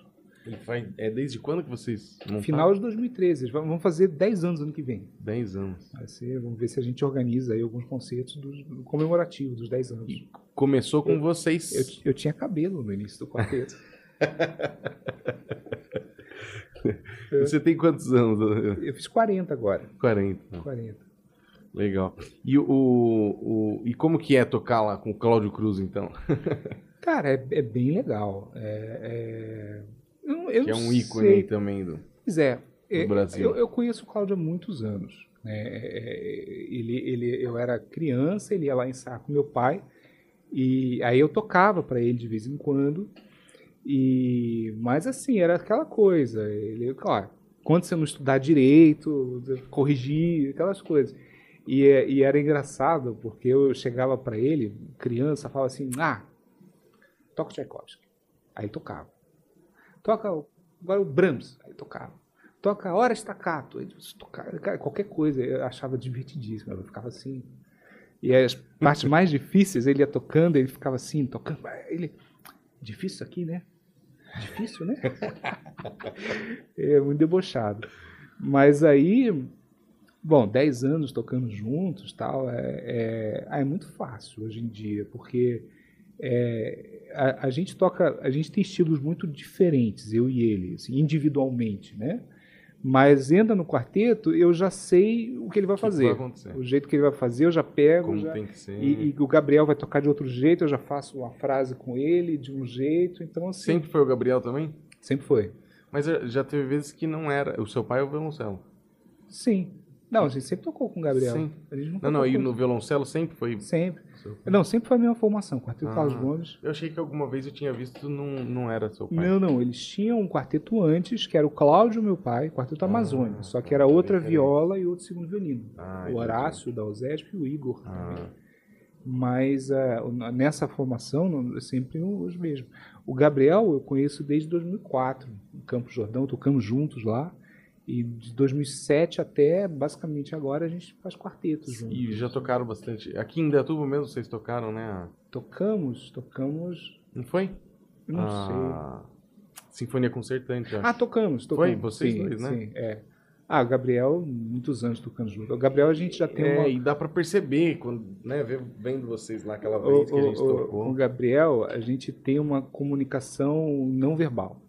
É desde quando que vocês montaram? Final de 2013. Vamos fazer 10 anos ano que vem. 10 anos. Vai ser, vamos ver se a gente organiza aí alguns concertos do, comemorativos dos 10 anos. E começou com eu, vocês. Eu, eu, tinha cabelo no início do quarteto. Você tem quantos anos? Eu fiz 40 agora. 40. 40. Legal. E, o, o, e como que é tocar lá com o Cláudio Cruz, então? Cara, é, é bem legal. É, é eu, eu que é um ícone sei. também do, pois é, do é, Brasil. Eu, eu, conheço o Cláudio há muitos anos. Né? Ele, ele, eu era criança, ele ia lá ensaiar com meu pai, e aí eu tocava para ele de vez em quando. E, mas assim, era aquela coisa. Ele, claro, quando você não estudar direito, corrigir, aquelas coisas. E, e era engraçado, porque eu chegava para ele, criança, falava assim: ah, toca Tchaikovsky. Aí tocava. Toca agora o Brahms, aí tocava. Toca Hora Staccato, aí tocava, qualquer coisa, eu achava divertidíssimo, eu ficava assim. E as partes mais difíceis, ele ia tocando, ele ficava assim, tocando, ele, difícil isso aqui, né? Difícil, né? é muito debochado. Mas aí, bom, 10 anos tocando juntos, tal, é, é, é muito fácil hoje em dia, porque é, a, a, gente toca, a gente tem estilos muito diferentes, eu e ele, assim, individualmente, né? Mas entra no quarteto, eu já sei o que ele vai fazer. Vai o jeito que ele vai fazer, eu já pego. Como já, tem que ser. E, e, o Gabriel vai tocar de outro jeito, eu já faço uma frase com ele de um jeito. Então, assim, Sempre foi o Gabriel também? Sempre foi. Mas já teve vezes que não era. O seu pai é o violoncelo. Sim. Não, a gente sempre tocou com o Gabriel. Sim. Não, não, e no violoncelo sempre foi. Sempre. Seu- Não, sempre foi a mesma formação. Quarteto Ah. Carlos Gomes. Eu achei que alguma vez eu tinha visto, não, não era seu pai. Não, não, eles tinham um quarteto antes, que era o Cláudio, meu pai, quarteto Amazônia. Só que era outra viola e outro segundo violino. Ah, o. Horácio da USESP e o Igor Ah. também. Mas ah, o- nessa formação, não- é sempre os mesmos. O Gabriel eu conheço desde 2004, em Campo Jordão, tocamos juntos lá. E de 2007 até basicamente agora a gente faz quartetos juntos. E já tocaram bastante. Aqui em Datuba mesmo vocês tocaram, né? Tocamos, tocamos, Não foi? não Ah, Sinfonia Concertante, sei. Ah, acho. tocamos, tocamos. Foi? Vocês sim, dois, né? Sim, é. Ah, o Gabriel, muitos anos tocando junto. O Gabriel a gente já tem É, uma... e dá pra perceber, quando, né, vendo vocês lá aquela O, vez que a gente o- o- tocou. com o Gabriel, a gente tem uma comunicação não verbal.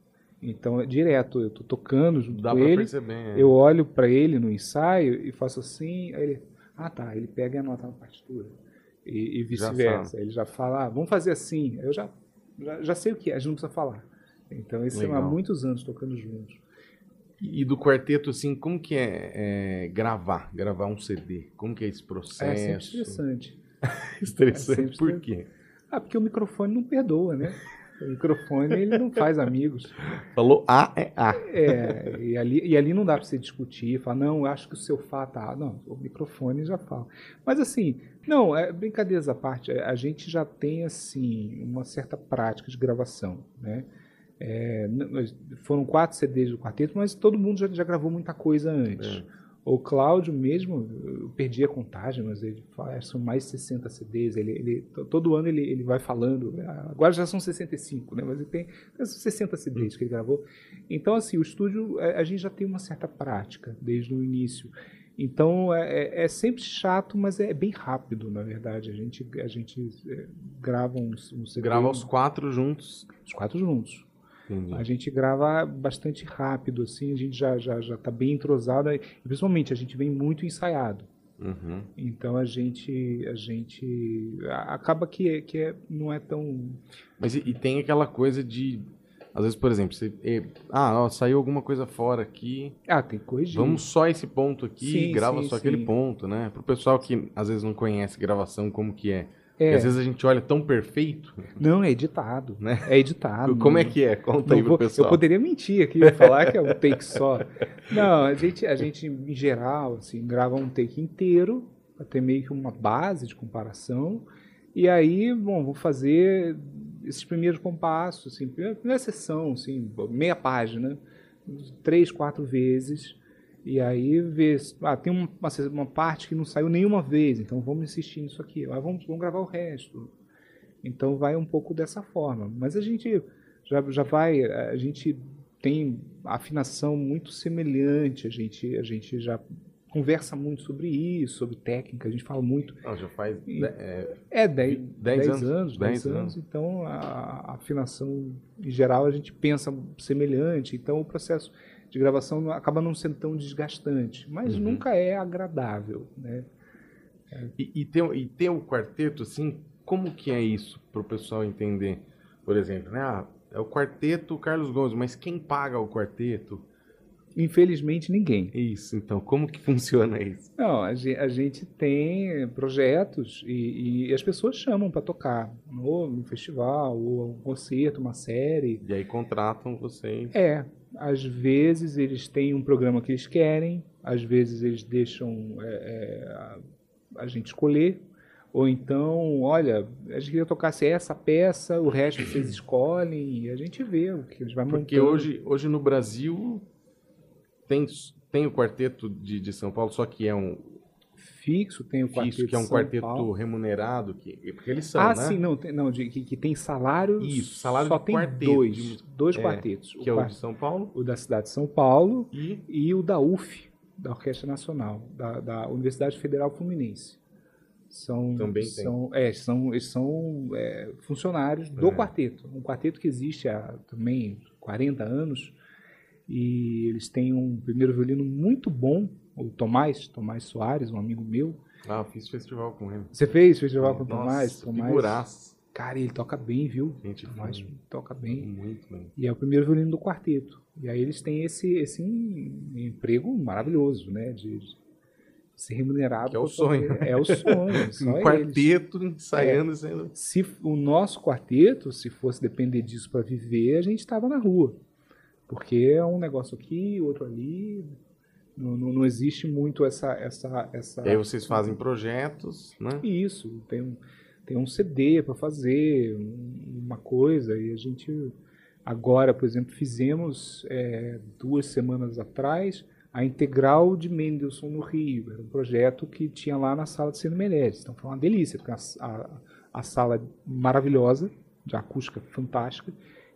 Então, é direto, eu tô tocando junto Dá com ele, perceber. é. eu olho para ele no ensaio e faço assim, aí ele, ah tá, ele pega e anota na partitura. E, e vice-versa. Ele já fala, ah, vamos fazer assim. Eu já, já, já sei o que é, a gente não precisa falar. Então, isso é há Legal. muitos anos tocando juntos. E do quarteto, assim, como que é, é, gravar? Gravar um CD? Como que é esse É processo? sempre estressante. Estressante. É sempre Por quê? Ah, porque o microfone não perdoa, né? O microfone, ele não faz amigos. Falou A é A. É, e ali, e ali não dá para você discutir, falar, não, eu acho que o seu fato tá. Não, o microfone já fala. Mas assim, não, é, brincadeiras à parte, a gente já tem assim uma certa prática de gravação, né? É, foram quatro CDs do quarteto, mas todo mundo já, já gravou muita coisa antes. É. O Cláudio mesmo, eu perdi a contagem, mas ele fala, "É, são mais de 60 CDs. Ele, ele- to- todo ano ele, ele vai falando. Agora já são 65, né? Mas ele tem são 60 CDs que ele gravou. Então, assim, o estúdio, a, a gente já tem uma certa prática desde o início. Então, é, é- é sempre chato, mas é bem rápido, na verdade. A gente, a gente é, grava um, um CD, Grava os quatro juntos. os quatro juntos. Entendi. A gente grava bastante rápido, assim, a gente já já já está bem entrosado, e principalmente a gente vem muito ensaiado. Uhum. Então a gente a gente acaba que é- que é, não é tão Mas e, e tem aquela coisa de. Às vezes, por exemplo, você. eh, ah, ó, saiu alguma coisa fora aqui. ah tem que corrigir. Vamos só esse ponto aqui Sim, e grava sim, só aquele sim. ponto, né? Pro pessoal que às vezes não conhece gravação, como que é. É, às vezes a gente olha tão perfeito, não é editado, né? É editado. Como é que é? Conta aí pro vou- pessoal. Eu poderia mentir aqui e falar que é um take só. Não, a gente, a gente, em geral, assim, grava um take inteiro, ter meio que uma base de comparação. E aí, bom, vou fazer esses primeiros compassos, assim, primeira, primeira sessão, assim, meia página, três, quatro vezes. E aí se- ah, tem uma, uma, parte que não saiu nenhuma vez, então vamos insistir nisso aqui. Ah, vamos, vamos gravar o resto. Então vai um pouco dessa forma. Mas a gente já, já vai, a gente tem afinação muito semelhante, a gente, a gente já conversa muito sobre isso, sobre técnica, a gente fala muito. Não, já faz. E- de- é, É 10 Dez anos, anos, 10 dez anos, anos. então a, a afinação em geral a gente pensa semelhante, então o processo de gravação acaba não sendo tão desgastante, mas Uhum. nunca é agradável, né? E, e, ter, e ter um quarteto, assim, como que é isso pro pessoal entender? Por exemplo, né? Ah, é o quarteto Carlos Gomes, mas quem paga o quarteto? Infelizmente ninguém. Isso, então, como que funciona isso? Não, a gente, a gente tem projetos e, e as pessoas chamam para tocar no, no festival, ou um concerto, uma série. E aí contratam vocês. É, às vezes eles têm um programa que eles querem, às vezes eles deixam é, é, a, a gente escolher, ou então, olha, a gente queria tocar essa peça, o resto vocês escolhem e a gente vê o que eles vão Porque montando. hoje, hoje no Brasil tem, tem o quarteto de, de São Paulo, só que é um fixo tem o quarteto que é um São quarteto Paulo. remunerado, que, porque eles são, ah, né? sim, não, tem, não de, que, que tem salário. Isso, salário só de tem quarteto, dois, de dois É, quartetos. Que é o, o quar- de São Paulo o da cidade de São Paulo e e o da UF, da Orquestra Nacional, da, da Universidade Federal Fluminense. São, Também tem. são, é, são, eles são é, funcionários do É. quarteto. Um quarteto que existe há também 40 anos e eles têm um primeiro violino muito bom, o Tomás, Tomás Soares, um amigo meu. Ah, fiz festival com ele. Você fez festival com o Tomás? Tomás figuraça. Cara, ele toca bem, viu? Gente, Tomás toca bem. muito bem. E é o primeiro violino do quarteto. E aí eles têm esse, esse em- emprego maravilhoso, né? De, ser remunerado. Que é o sonho. Fazer, é o sonho. Um quarteto eles. ensaiando. É. Sendo... Se o nosso quarteto, se fosse depender disso para viver, a gente estava na rua. Porque é um negócio aqui, outro ali. Não, não, não, existe muito essa. essa, essa... E aí vocês fazem projetos, né? Isso. Tem um, tem um CD para fazer, uma coisa, e a gente. Agora, por exemplo, fizemos é, duas semanas atrás a integral de Mendelssohn no Rio. Era um projeto que tinha lá na sala de Cine Menezes. Então foi uma delícia, porque a, a, a sala maravilhosa, de acústica fantástica,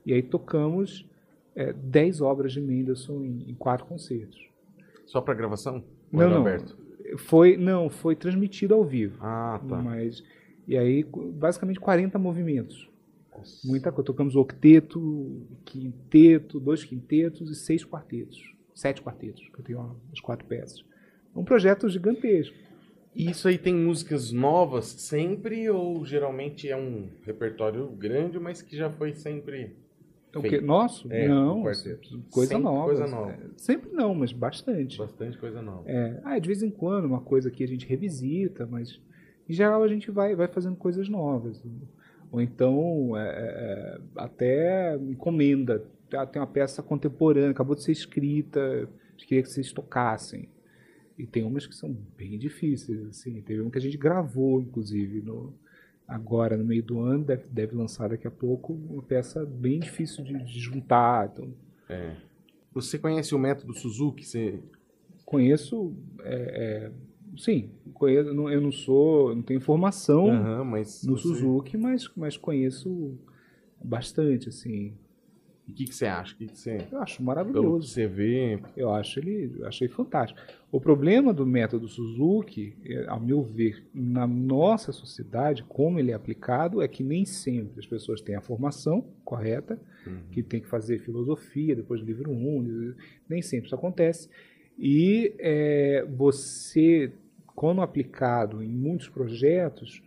e aí tocamos é, dez obras de Mendelssohn em, em quatro concertos. Só para gravação? Ou não, não. Aberto? Foi, não, foi transmitido ao vivo. Ah, tá. Mas, e aí, basicamente 40 movimentos. Nossa. Muita coisa. Tocamos octeto, quinteto, dois quintetos e seis quartetos sete quartetos, que eu tenho as quatro peças. Um projeto gigantesco. E isso aí tem músicas novas sempre ou geralmente é um repertório grande, mas que já foi sempre o que nosso? É, não, coisa sempre nova. Coisa nova. É, sempre não, mas bastante. Bastante coisa nova. É, ah, de vez em quando uma coisa que a gente revisita, mas em geral a gente vai, vai fazendo coisas novas. Ou então é, é, até encomenda tem uma peça contemporânea, acabou de ser escrita, queria que vocês tocassem. E tem umas que são bem difíceis, assim. Teve uma que a gente gravou, inclusive, no, agora no meio do ano, deve, deve lançar daqui a pouco, uma peça bem difícil de, de juntar. Então. É. Você conhece o método Suzuki? Você... Conheço, é, é, sim, conheço, eu não sou, não tenho formação uhum, mas no você... Suzuki, mas, mas conheço bastante, assim. O que, que você acha? Que que você... Eu acho maravilhoso. você vê. Eu acho ele, achei fantástico. O problema do método Suzuki, é, ao meu ver, na nossa sociedade, como ele é aplicado, é que nem sempre as pessoas têm a formação correta, uhum. que tem que fazer filosofia, depois livro 1, um, nem sempre isso acontece. E é, você, quando aplicado em muitos projetos,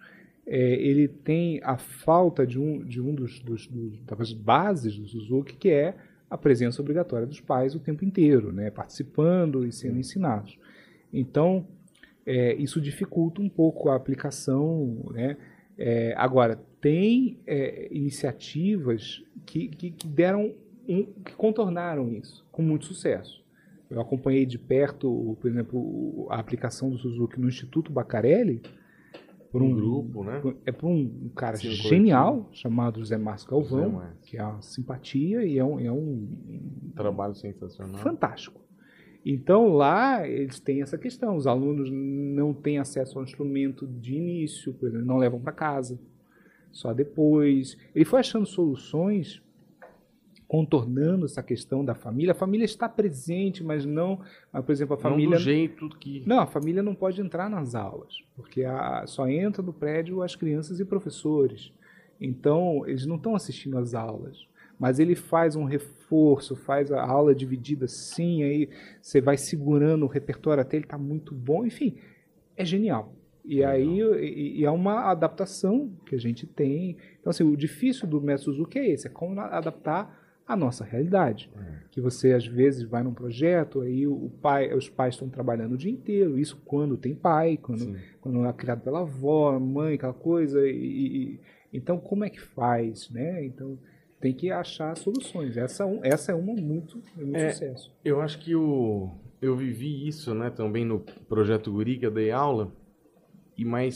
é, ele tem a falta de um, de um dos, dos, dos, das bases do Suzuki, que é a presença obrigatória dos pais o tempo inteiro, né, participando e sendo ensinados. Então, é, isso dificulta um pouco a aplicação. Né? É, agora, tem é, iniciativas que, que, que deram um, que contornaram isso com muito sucesso. Eu acompanhei de perto, por exemplo, a aplicação do Suzuki no Instituto Bacarelli, por um, um grupo, né? É por um cara Sim, genial chamado José Márcio Galvão, que é uma simpatia e é um, é um trabalho sensacional, fantástico. Então lá eles têm essa questão, os alunos não têm acesso ao instrumento de início, por exemplo, não levam para casa, só depois. Ele foi achando soluções contornando essa questão da família. A família está presente, mas não, por exemplo, a família. Não do jeito que. Não, a família não pode entrar nas aulas, porque a, só entra no prédio as crianças e professores. Então, eles não estão assistindo às aulas. Mas ele faz um reforço, faz a aula dividida assim, aí você vai segurando o repertório até ele está muito bom. Enfim, é genial. E aí e, e é uma adaptação que a gente tem. Então, assim, o difícil do método Suzuki é esse, é como adaptar a nossa realidade. É. Que você às vezes vai num projeto, aí o pai, os pais estão trabalhando o dia inteiro, isso quando tem pai, quando, quando é criado pela avó, mãe, aquela coisa. E, e, então como é que faz, né? Então tem que achar soluções. Essa, é essa é uma muito, muito é, sucesso. Eu acho que o, eu vivi isso, né, também no projeto Guri que eu dei aula. E mais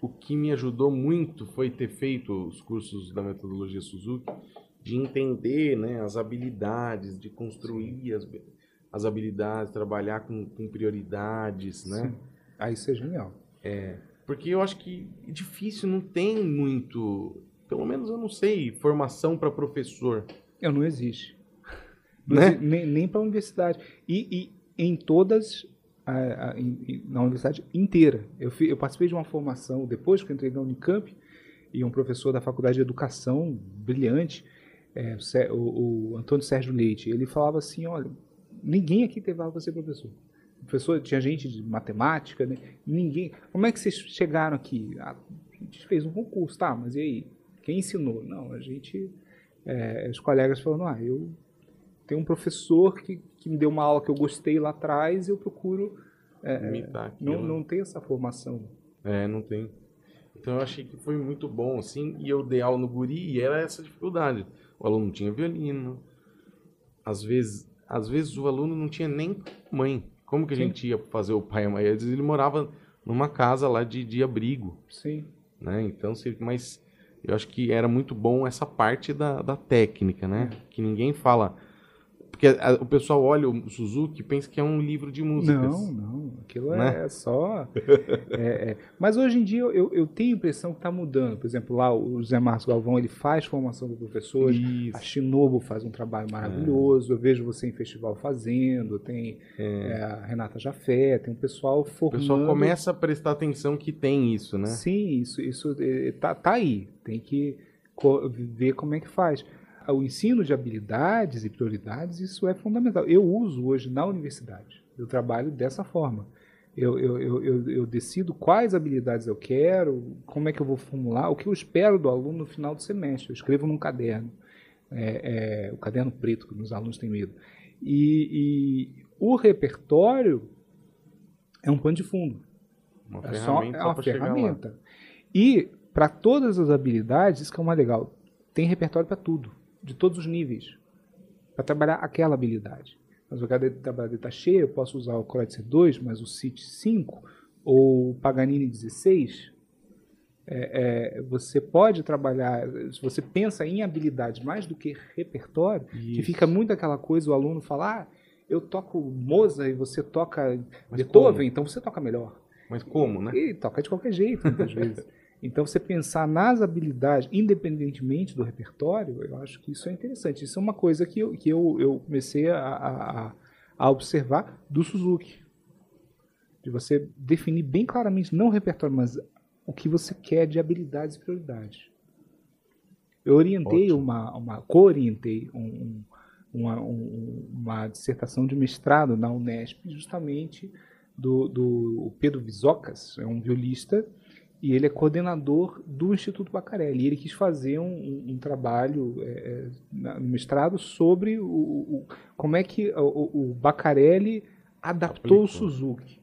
o que me ajudou muito foi ter feito os cursos da metodologia Suzuki de entender né, as habilidades, de construir as, as habilidades, trabalhar com, com prioridades, né? Sim. Ah, isso é genial. É, porque eu acho que é difícil, não tem muito, pelo menos eu não sei, formação para professor. Eu não existe. Né? Nem, nem para a universidade. E, e, em todas, a, a, em, na universidade inteira. Eu, fui, eu participei de uma formação, depois que eu entrei na Unicamp, e um professor da Faculdade de Educação, brilhante, é, o, o, Antônio Sérgio Leite, ele falava assim, olha, ninguém aqui teve aula para ser professor. Professor, tinha gente de matemática, né? ninguém. Como é que vocês chegaram aqui? Ah, a gente fez um concurso, tá? Mas e aí? Quem ensinou? Não, a gente, é, os colegas falaram, ah, eu tenho um professor que, que me deu uma aula que eu gostei lá atrás, e eu procuro é. Não, não tem essa formação. É, não tem. Então eu achei que foi muito bom, assim, e eu dei aula no guri e era essa dificuldade. O aluno não tinha violino, às vezes, às vezes o aluno não tinha nem mãe. Como que a Sim. gente ia fazer o pai e a mãe? Às vezes ele morava numa casa lá de, de abrigo. Sim. Né? Então, mas eu acho que era muito bom essa parte da, da técnica, né? É. Que ninguém fala porque a, o pessoal olha o Suzuki e pensa que é um livro de músicas. Não, não. Aquilo né? é só. é, é. Mas hoje em dia eu, eu tenho a impressão que está mudando. Por exemplo, lá o José Marcos Galvão ele faz formação do professor. A Shinobu faz um trabalho maravilhoso. É. Eu vejo você em festival fazendo. Tem é. É, a Renata Jafé, tem um pessoal formando. O pessoal começa a prestar atenção que tem isso, né? Sim, isso, isso tá, tá aí. Tem que ver como é que faz o ensino de habilidades e prioridades, isso é fundamental. Eu uso hoje na universidade. Eu trabalho dessa forma. Eu, eu, eu, eu, decido quais habilidades eu quero, como é que eu vou formular, o que eu espero do aluno no final do semestre. Eu escrevo num caderno, é, é, o caderno preto, que os alunos têm medo. E, e, o repertório é um pano de fundo. Uma é, só, é uma ferramenta. E para todas as habilidades, isso que é uma legal, tem repertório para tudo de todos os níveis para trabalhar aquela habilidade. Mas o HD está cheio, eu posso usar o Kreutzer 2, mas o CIT 5 ou o Paganini 16. É, é, você pode trabalhar, se você pensa em habilidade mais do que repertório, Isso. que fica muito aquela coisa, o aluno falar, ah, eu toco Mozart e você toca Mas Beethoven, como? então você toca melhor. Mas como, né? E toca de qualquer jeito, muitas vezes. Então, você pensar nas habilidades, independentemente do repertório, eu acho que isso é interessante. Isso é uma coisa que eu, que eu, eu comecei a, a, a observar do Suzuki. De você definir bem claramente, não o repertório, mas o que você quer de habilidades e prioridades. Eu orientei Ótimo. uma, uma co-orientei um, uma, um, uma dissertação de mestrado na Unesp, justamente do, do Pedro Visocas, é um violista e ele é coordenador do Instituto Bacarelli. E ele quis fazer um, um, um trabalho é, é no mestrado sobre o, o, como é que o, o Bacarelli adaptou Aplicou. o Suzuki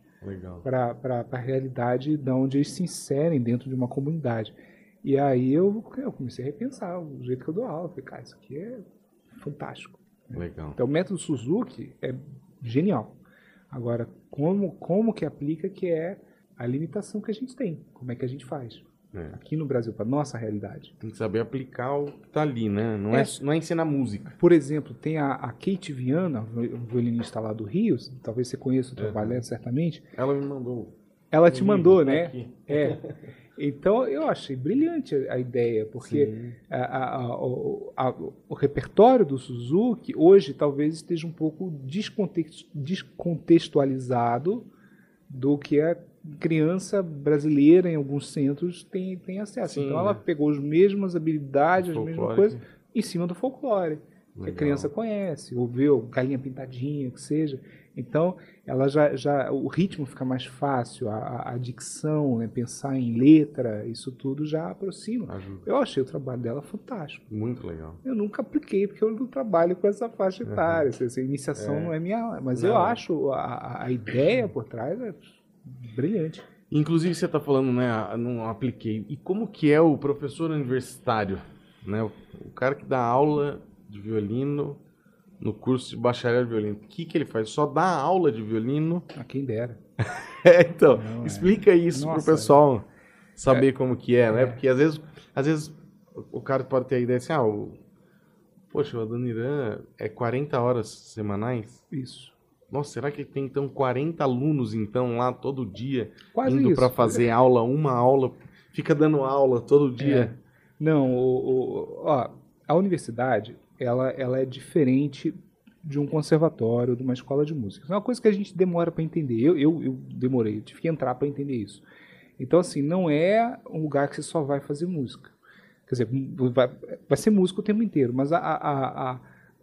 para a realidade de onde eles se inserem dentro de uma comunidade. E aí eu, eu comecei a repensar o jeito que eu dou aula. Falei, cara, isso aqui é fantástico. Legal. Então o método Suzuki é genial. Agora, como, como que aplica que é a limitação que a gente tem. Como é que a gente faz? É. Aqui no Brasil, para nossa realidade. Tem que saber aplicar o que está ali, né? Não é, é, não é ensinar música. Por exemplo, tem a, a Kate Viana, violinista lá do Rio, talvez você conheça o trabalho dela, certamente. Ela me mandou. Ela te mandou, né? Aqui. É. Então eu achei brilhante a ideia, porque a, a, a, o repertório do Suzuki hoje talvez esteja um pouco descontextualizado do que é criança brasileira em alguns centros tem, tem acesso. Sim, então ela né? pegou as mesmas habilidades, as mesmas coisas, em cima do folclore. Legal. Que a criança conhece, ouviu, galinha pintadinha, que seja. Então, ela já, já o ritmo fica mais fácil, a, a dicção, né, pensar em letra, isso tudo já aproxima. Ajuda. Eu achei o trabalho dela fantástico. Muito legal. Eu nunca apliquei, porque eu não trabalho com essa faixa etária. Uhum. Essa, iniciação é. não é minha. Mas não. eu acho a, a ideia por trás é Brilhante. Inclusive você está falando, né? Não apliquei. E como que é o professor universitário, né? O, cara que dá aula de violino no curso de bacharel de violino. O que que ele faz? Só dá aula de violino? A quem dera. é, então, não, é. explica é. isso Nossa, pro pessoal é. saber como que é, né? É. Porque às vezes, às vezes o cara pode ter a ideia assim, ah, o, poxa, o Adoniran é 40 horas semanais? Isso. Nossa, será que tem então 40 alunos então lá todo dia Quase indo para fazer aula, uma aula, fica dando aula todo dia? É. Não, o, o, ó, a universidade ela, ela é diferente de um conservatório, de uma escola de música. É uma coisa que a gente demora para entender. Eu, eu, eu demorei, eu tive que entrar para entender isso. Então, assim, não é um lugar que você só vai fazer música. Quer dizer, vai, vai ser música o tempo inteiro, mas a, a, a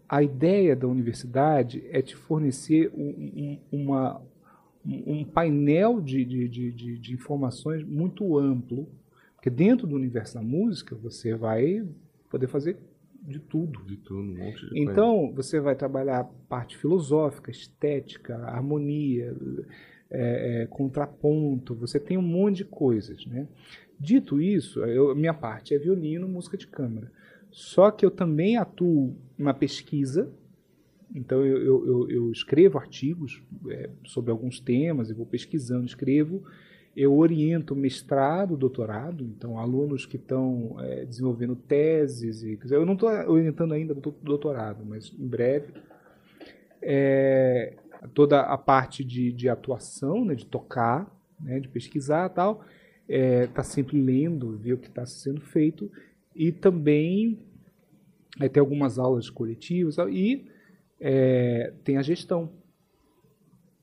a ideia da universidade é te fornecer um, um, uma, um painel de, de, de, de, informações muito amplo, porque dentro do universo da música você vai poder fazer de tudo. De tudo, um monte de Então, coisa. você vai trabalhar parte filosófica, estética, harmonia, é, é, contraponto, você tem um monte de coisas. Né? Dito isso, eu, minha parte é violino, música de câmara. Só que eu também atuo na pesquisa, então eu, eu, eu escrevo artigos é, sobre alguns temas, eu vou pesquisando, escrevo, eu oriento mestrado, doutorado, então alunos que estão é, desenvolvendo teses, e, eu não estou orientando ainda doutorado, mas em breve. É, toda a parte de, de atuação, né, de tocar, né, de pesquisar tal, está é, sempre lendo, ver o que está sendo feito. E também é, tem algumas aulas coletivas e é, tem a gestão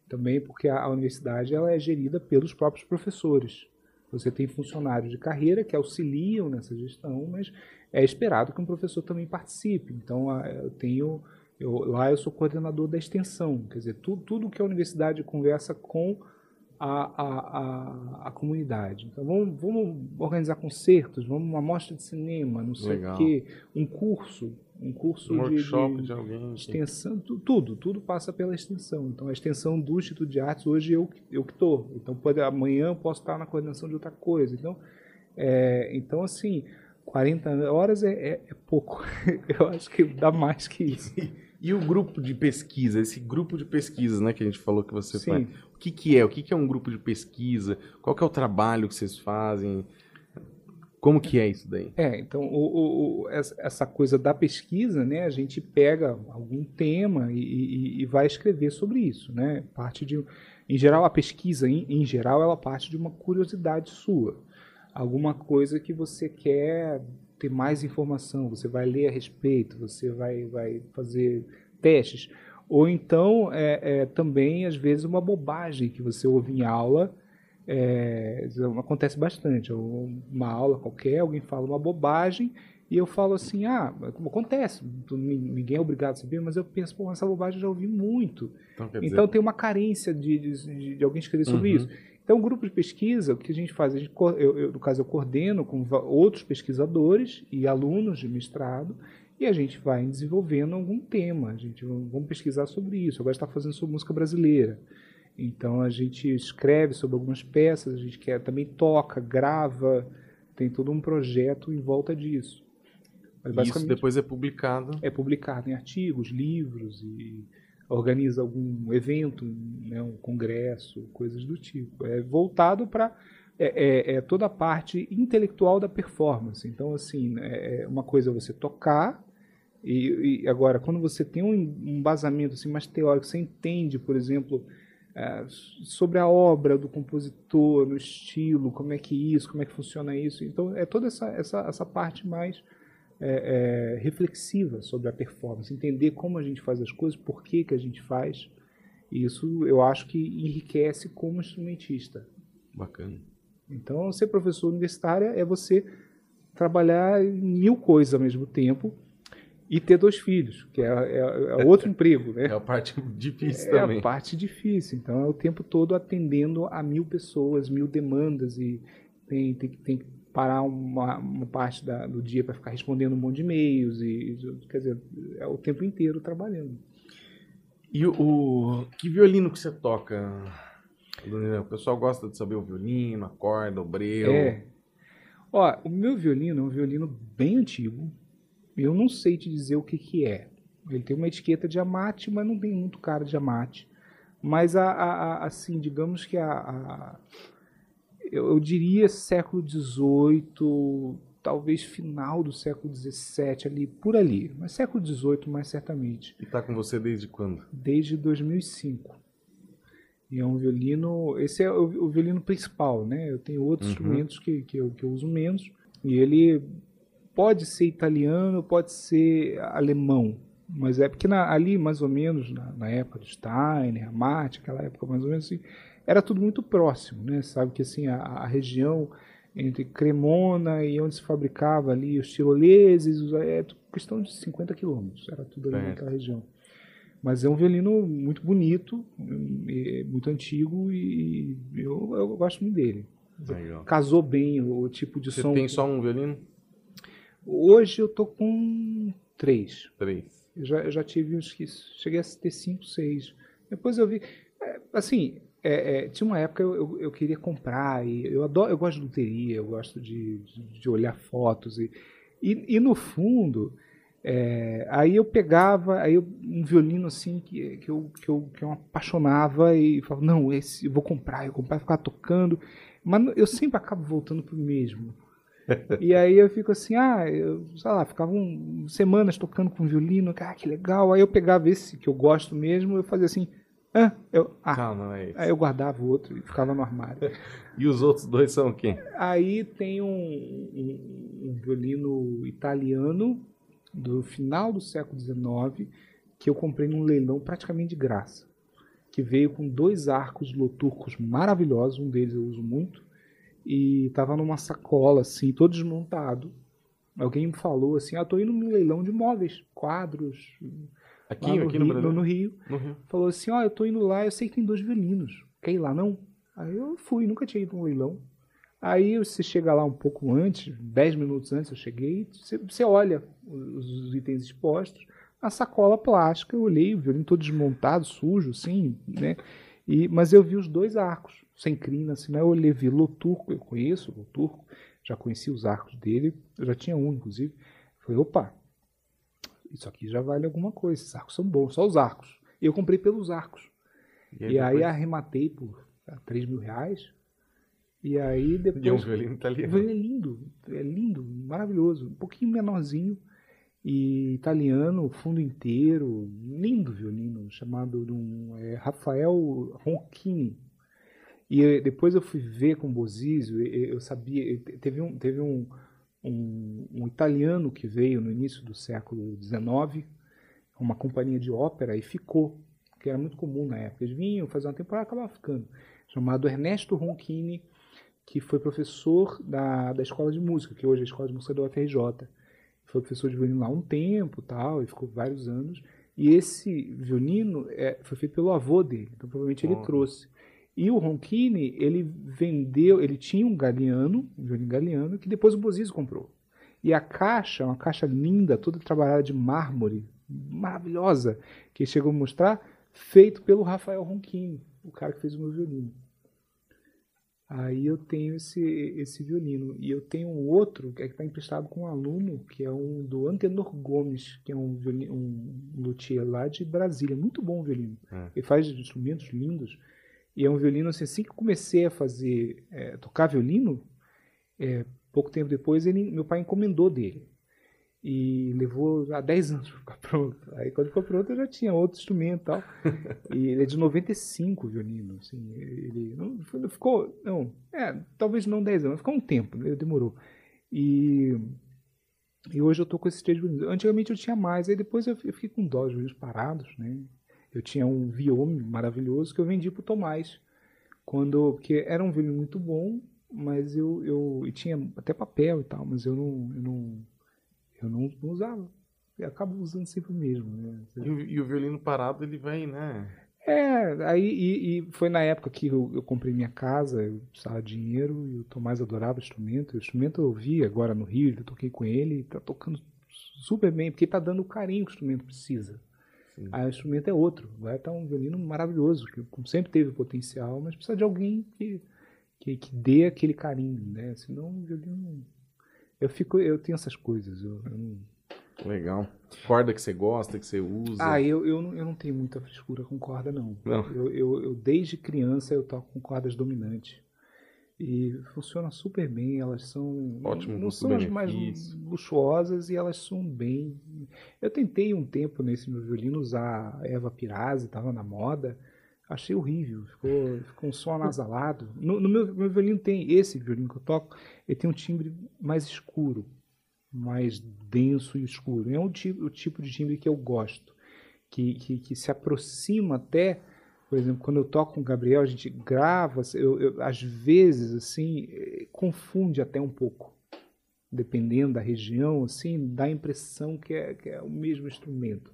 também, porque a, a, universidade ela é gerida pelos próprios professores. Você tem funcionários de carreira que auxiliam nessa gestão, mas é esperado que um professor também participe. Então, eu tenho eu, lá eu sou coordenador da extensão, quer dizer, tu, tudo que a universidade conversa com a, a, a, a, comunidade. Então vamos, vamos organizar concertos, vamos uma mostra de cinema, não sei Legal. o quê, um curso, um curso um de, workshop de, de alguém, extensão, tudo, tudo passa pela extensão. Então a extensão do Instituto de Artes hoje eu eu que estou. Então pode, amanhã eu posso estar na coordenação de outra coisa. Então é, então assim 40 horas é, é, é pouco. eu acho que dá mais que isso. E o grupo de pesquisa, esse grupo de pesquisas, né, que a gente falou que você Sim. faz. O que, que é? O que, que é um grupo de pesquisa? Qual que é o trabalho que vocês fazem? Como que é isso daí? É, então, o, o, essa coisa da pesquisa, né, a gente pega algum tema e, e, e, vai escrever sobre isso, né? Parte de, em geral, a pesquisa, em, em geral, ela parte de uma curiosidade sua. Alguma coisa que você quer ter mais informação, você vai ler a respeito, você vai, vai fazer testes. Ou então, é, é, também, às vezes, uma bobagem que você ouve em aula, é, acontece bastante. Uma aula qualquer, alguém fala uma bobagem e eu falo assim, ah, acontece, ninguém é obrigado a saber, mas eu penso, pô, essa bobagem eu já ouvi muito. Então, então tem uma carência de, de, de alguém escrever sobre uhum. isso. Então, o grupo de pesquisa, o que a gente faz? A gente, eu, eu, no caso, eu coordeno com outros pesquisadores e alunos de mestrado, e a gente vai desenvolvendo algum tema. A gente vamos pesquisar sobre isso. Agora está fazendo sobre música brasileira. Então, a gente escreve sobre algumas peças, a gente quer, também toca, grava, tem todo um projeto em volta disso. Mas, isso depois é publicado? É publicado em artigos, livros e organiza algum evento, né, um congresso, coisas do tipo. É voltado para é, é, é, toda a parte intelectual da performance. Então, assim, é, é uma coisa você tocar, e, e, agora, quando você tem um embasamento assim, mais teórico, você entende, por exemplo, é, sobre a obra do compositor, no estilo, como é que isso, como é que funciona isso. Então, é toda essa, essa, essa parte mais é, é, reflexiva sobre a performance, entender como a gente faz as coisas, por que, que a gente faz. E isso eu acho que enriquece como instrumentista. Bacana. Então, ser professor universitário é você trabalhar mil coisas ao mesmo tempo e ter dois filhos, que é, é, é outro emprego, né? É a parte difícil é também. É a parte difícil. Então, é o tempo todo atendendo a mil pessoas, mil demandas e tem, tem, tem parar uma, uma parte da, do dia para ficar respondendo um monte de e-mails e quer dizer é o tempo inteiro trabalhando. E o, que violino que você toca o pessoal gosta de saber o violino a corda o breu. É. Ó o meu violino é um violino bem antigo. Eu não sei te dizer o que que é. Ele tem uma etiqueta de amate mas não tem muito cara de amate. Mas a, a, a assim digamos que a, a eu, eu diria século XVIII, talvez final do século XVII, ali, por ali. Mas século XVIII, mais certamente. E está com você desde quando? Desde 2005. E é um violino. Esse é o, o violino principal, né? Eu tenho outros uhum. instrumentos que, que eu, que eu uso menos. E ele pode ser italiano, pode ser alemão. Mas é porque na, ali, mais ou menos, na, na época do Steiner, Amati, aquela época mais ou menos assim, era tudo muito próximo, né? Sabe que assim a, a região entre Cremona e onde se fabricava ali os tiroleses, é questão de 50 quilômetros, era tudo ali é. naquela região. Mas é um violino muito bonito, muito antigo e eu, eu gosto muito dele. Legal. Casou bem o, tipo de Você som. Você tem só um violino? Hoje eu tô com três. Três. Eu já, eu já tive uns que cheguei a ter cinco, seis. Depois eu vi, é, assim, é, é, tinha uma época eu, eu, eu, queria comprar e eu adoro, eu gosto de loteria, eu gosto de, de, de olhar fotos e, e, e no fundo é, aí eu pegava aí eu, um violino assim que, que, eu, que, eu, que eu apaixonava e falava, não, esse eu vou comprar, eu comprar, ficar tocando, mas eu sempre acabo voltando pro mesmo. e aí eu fico assim, ah, eu, sei lá, ficava um, semanas tocando com violino, ah, que legal. Aí eu pegava esse que eu gosto mesmo, eu fazia assim, ah, eu, ah. Não, não é isso. Aí eu guardava o outro e ficava no armário. e os outros dois são quem? Aí tem um, um, um violino italiano do final do século XIX que eu comprei num leilão praticamente de graça. Que veio com dois arcos loturcos maravilhosos, um deles eu uso muito, e estava numa sacola assim, todo desmontado. Alguém me falou assim: "Ah, tô indo num leilão de móveis, quadros, Aqui, no, aqui Rio, no? No, no Rio. No Rio. Falou assim, ó, oh, eu tô indo lá, eu sei que tem dois violinos. Quer ir lá, não? Aí eu fui, nunca tinha ido um leilão. Aí você chega lá um pouco antes, dez minutos antes eu cheguei, você, você olha os, os, itens expostos, a sacola plástica, eu olhei, o violino todo desmontado, sujo, assim, né? E, mas eu vi os dois arcos, sem crina, assim, né? Eu olhei, vi Loturco, eu conheço o Loturco, já conheci os arcos dele, eu já tinha um, inclusive. Falei, opa, isso aqui já vale alguma coisa, esses arcos são bons, só os arcos. Eu comprei pelos arcos. E aí, e aí arrematei por 3 mil reais. E aí depois. E um violino italiano. É lindo, é lindo, maravilhoso. Um pouquinho menorzinho. E italiano, fundo inteiro. Lindo violino, chamado de um, é, Rafael Ronchini. E depois eu fui ver com o Bozizio, eu sabia, teve um, teve um, um, um, italiano que veio no início do século XIX, uma companhia de ópera, e ficou, que era muito comum na época. Eles vinham fazer uma temporada e acabavam ficando. Chamado Ernesto Ronchini, que foi professor da, da escola de música, que hoje é a escola de música da UFRJ. Foi professor de violino lá um tempo tal, e ficou vários anos. E esse violino é, foi feito pelo avô dele, então provavelmente ele trouxe. E o Ronchini, ele vendeu, ele tinha um galeano, um violino galeano, que depois o Bozizio comprou. E a caixa, uma caixa linda, toda trabalhada de mármore, maravilhosa, que chegou a mostrar, feito pelo Rafael Ronchini, o cara que fez o meu violino. Aí eu tenho esse, esse violino. E eu tenho um outro que é está emprestado com um aluno, que é um do Antenor Gomes, que é um, violino, um luthier lá de Brasília. Muito bom o violino. É. Ele faz instrumentos lindos. E é um violino assim, assim que comecei a fazer, é, tocar violino, é, pouco tempo depois ele, meu pai encomendou dele. E levou há 10 anos para ficar pronto. Aí quando ficou pronto eu já tinha outro instrumento e tal. e ele é de 95 o violino. Assim, ele não, ficou, não, é, talvez não 10 anos, ficou um tempo, né, demorou. E, e hoje eu tô com esses três violinos. Antigamente eu tinha mais, aí depois eu, fiquei com dó, os violinos parados, né? Eu tinha um Viome maravilhoso que eu vendi para o Tomás. Quando, porque era um violino muito bom, mas eu, eu, tinha até papel e tal, mas eu não, eu não, eu não, não usava. Eu acabo usando sempre o mesmo. Né? E, o, e o violino parado, ele vem, né? É, aí e, e, foi na época que eu, eu, comprei minha casa, eu precisava de dinheiro e o Tomás adorava o instrumento. O instrumento eu vi agora no Rio, eu toquei com ele, está tocando super bem, porque está dando o carinho que o instrumento precisa. Sim. Aí o instrumento é outro. Vai estar um violino maravilhoso, que sempre teve potencial, mas precisa de alguém que, que, que dê aquele carinho, né? Senão o violino. Eu, fico, eu tenho essas coisas. Eu, eu não... Legal. Corda que você gosta, que você usa? Ah, eu, eu, não, eu não tenho muita frescura com corda, não. não. Eu, eu, eu, desde criança, eu toco com cordas dominantes. E funciona super bem, elas são. Ótimo, não são as mais luxuosas e elas são bem. Eu tentei um tempo nesse meu violino usar Eva Pirazzi, estava na moda. Achei horrível, ficou, ficou um som anasalado. No, no meu, meu, violino tem, esse violino que eu toco, ele tem um timbre mais escuro, mais denso e escuro. É um tipo, o tipo de timbre que eu gosto, que, que, que se aproxima até por exemplo, quando eu toco com o Gabriel, a gente grava, eu, eu, às vezes, assim, confunde até um pouco. Dependendo da região, assim, dá a impressão que é, que é o mesmo instrumento.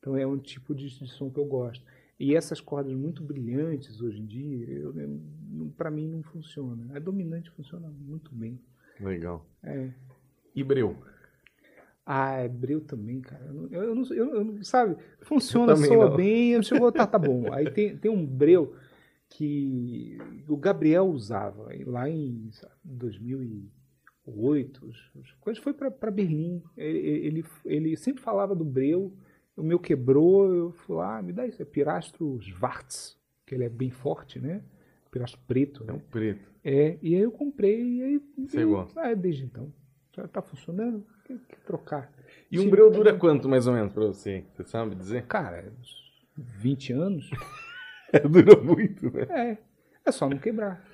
Então é um tipo de, de som que eu gosto. E essas cordas muito brilhantes hoje em dia, para mim não funciona. A dominante funciona muito bem. Legal. É. E breu? Ah, é breu também, cara. Eu não, eu não, eu não sabe, funciona, soa não. bem, eu chego, tá, tá bom. Aí tem, tem um breu que o Gabriel usava lá em 2008, quando foi para Berlim, ele, ele, ele, sempre falava do breu, o meu quebrou, eu fui lá, ah, me dá isso, é Pirastro Schwarz, que ele é bem forte, né? Pirastro preto, né? É um preto. É, e aí eu comprei e aí... Você gosta? Ah, desde então. Já está funcionando, tem que trocar. E um breu dura quanto mais ou menos para você? Você sabe dizer? Cara, 20 anos. dura muito, né? É, é só não quebrar.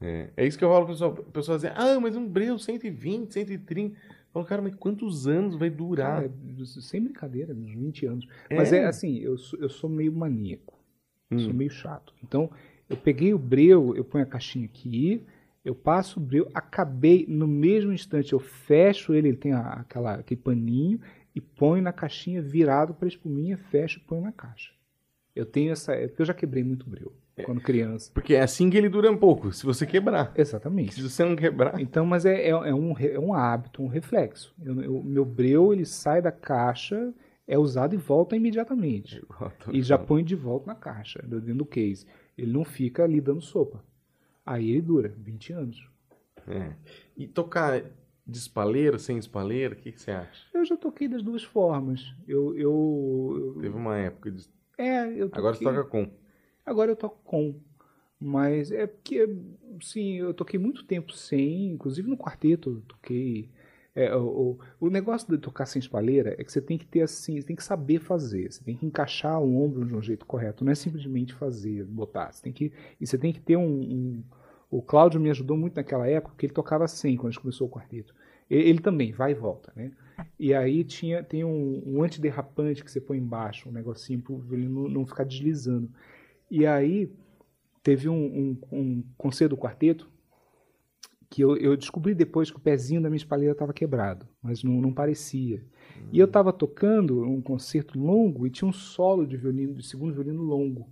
É, é isso que eu falo pro pessoal. O pessoal dizer, ah, mas um breu 120, 130. Eu falo, cara, mas quantos anos vai durar? Cara, sem brincadeira, uns 20 anos. É. Mas é assim, eu sou, eu sou meio maníaco. Hum. Sou meio chato. Então, eu peguei o breu, eu ponho a caixinha aqui, eu passo o breu, acabei no mesmo instante, eu fecho ele, ele tem aquela, aquele paninho, e ponho na caixinha virado para a espuminha, fecho e ponho na caixa. Eu tenho essa. É porque eu já quebrei muito breu é. quando criança. Porque é assim que ele dura um pouco, se você quebrar. Exatamente. Se você não quebrar. Então, mas é, é, é um, é um hábito, um reflexo. O meu breu, ele sai da caixa, é usado e volta imediatamente. E já põe de volta na caixa, dentro do case. Ele não fica ali dando sopa. Aí ele dura 20 anos. É. E tocar de espalheiro, sem espalheiro, o que, que, você acha? Eu já toquei das duas formas. Eu, eu, eu... Teve uma época de é, eu toquei... Agora você toca com. Agora eu toco com. Mas é porque, sim, eu toquei muito tempo sem, inclusive no quarteto eu toquei. É, o, o, negócio de tocar sem espalheira é que você tem que ter assim, você tem que saber fazer, você tem que encaixar o ombro de um jeito correto, não é simplesmente fazer, botar. Você tem que, e você tem que ter um, um o Cláudio me ajudou muito naquela época, porque ele tocava sem quando a gente começou o quarteto. Ele, ele também, vai e volta, né? E aí tinha, tem um, um antiderrapante que você põe embaixo, um negocinho para ele não, não, ficar deslizando. E aí teve um, um, um conselho do quarteto que eu, eu, descobri depois que o pezinho da minha espalheira estava quebrado, mas não, não parecia. Uhum. E eu estava tocando um concerto longo e tinha um solo de violino, de segundo violino longo.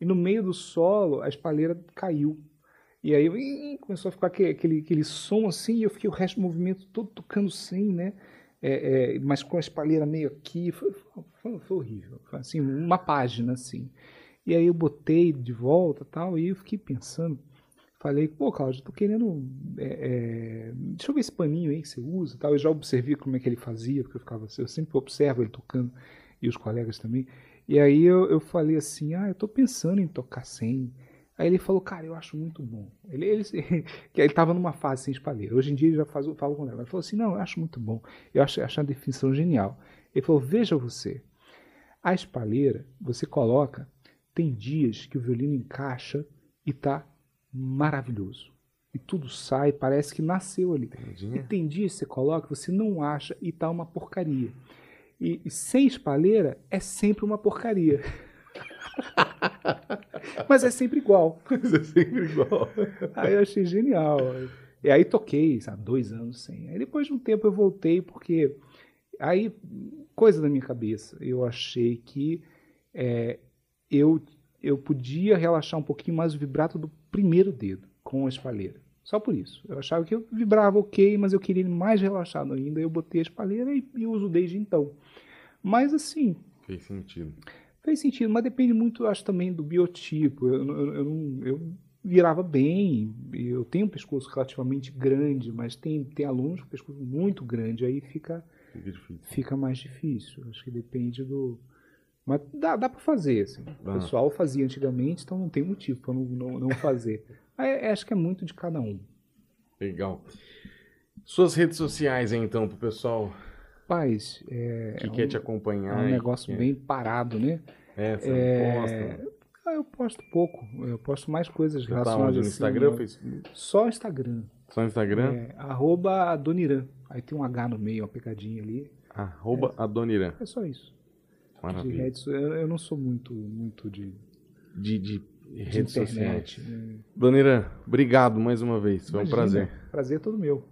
E no meio do solo a espalheira caiu. E aí começou a ficar aquele, aquele, aquele som assim, e eu fiquei o resto do movimento todo tocando sem, né? é, é, mas com a espalheira meio aqui, foi, foi, foi horrível. Foi assim, uma página assim. E aí eu botei de volta tal, e eu fiquei pensando. Falei, pô, Cláudio, tô querendo. É, é, deixa eu ver esse paninho aí que você usa tal. Eu já observei como é que ele fazia, porque eu ficava eu sempre observo ele tocando, e os colegas também. E aí eu, eu falei assim, ah, eu tô pensando em tocar sem. Aí ele falou, cara, eu acho muito bom. Ele ele ele estava numa fase sem espalheira. Hoje em dia ele já faz, fala com ela. Ele falou assim, não, eu acho muito bom. Eu acho, acho a definição genial. Ele falou, veja você, a espalheira, você coloca, tem dias que o violino encaixa e tá maravilhoso. E tudo sai, parece que nasceu ali. Entendi. E tem dias que você coloca, você não acha e tá uma porcaria. E, e sem espalheira é sempre uma porcaria. Mas é sempre igual. Mas é sempre igual. Aí eu achei genial. E aí toquei, sabe, dois anos sem. Aí depois de um tempo eu voltei, porque aí, coisa da minha cabeça, eu achei que é, eu, eu podia relaxar um pouquinho mais o vibrato do primeiro dedo com a espalheira. Só por isso. Eu achava que eu vibrava ok, mas eu queria ele mais relaxado ainda. Eu botei a espalheira e, e uso desde então. Mas assim. Fez sentido. Fez sentido, mas depende muito, acho, também do biotipo. Eu, eu, eu, eu virava bem, eu tenho um pescoço relativamente grande, mas tem, tem alunos com pescoço muito grande, aí fica, fica, fica mais difícil. Acho que depende do. Mas dá, dá para fazer, assim. O ah. pessoal fazia antigamente, então não tem motivo para não, não, não fazer. É, acho que é muito de cada um. Legal. Suas redes sociais, então, para o pessoal Rapaz, é. Que é quer um, te acompanhar. É um negócio é. bem parado, né? É, você é... posta. Ah, eu posto pouco. Eu posto mais coisas você relacionadas tá no assim, Instagram, né? Facebook? Só Instagram. Só Instagram? É, arroba Adoniran. Aí tem um H no meio, uma pegadinha ali. Arroba é, Adoniran. É só isso. Maravilha. De redes, eu, não sou muito, muito de... De, de redes sociais. Né? Doniran, obrigado mais uma vez. Foi Imagina, um prazer. Prazer é todo meu.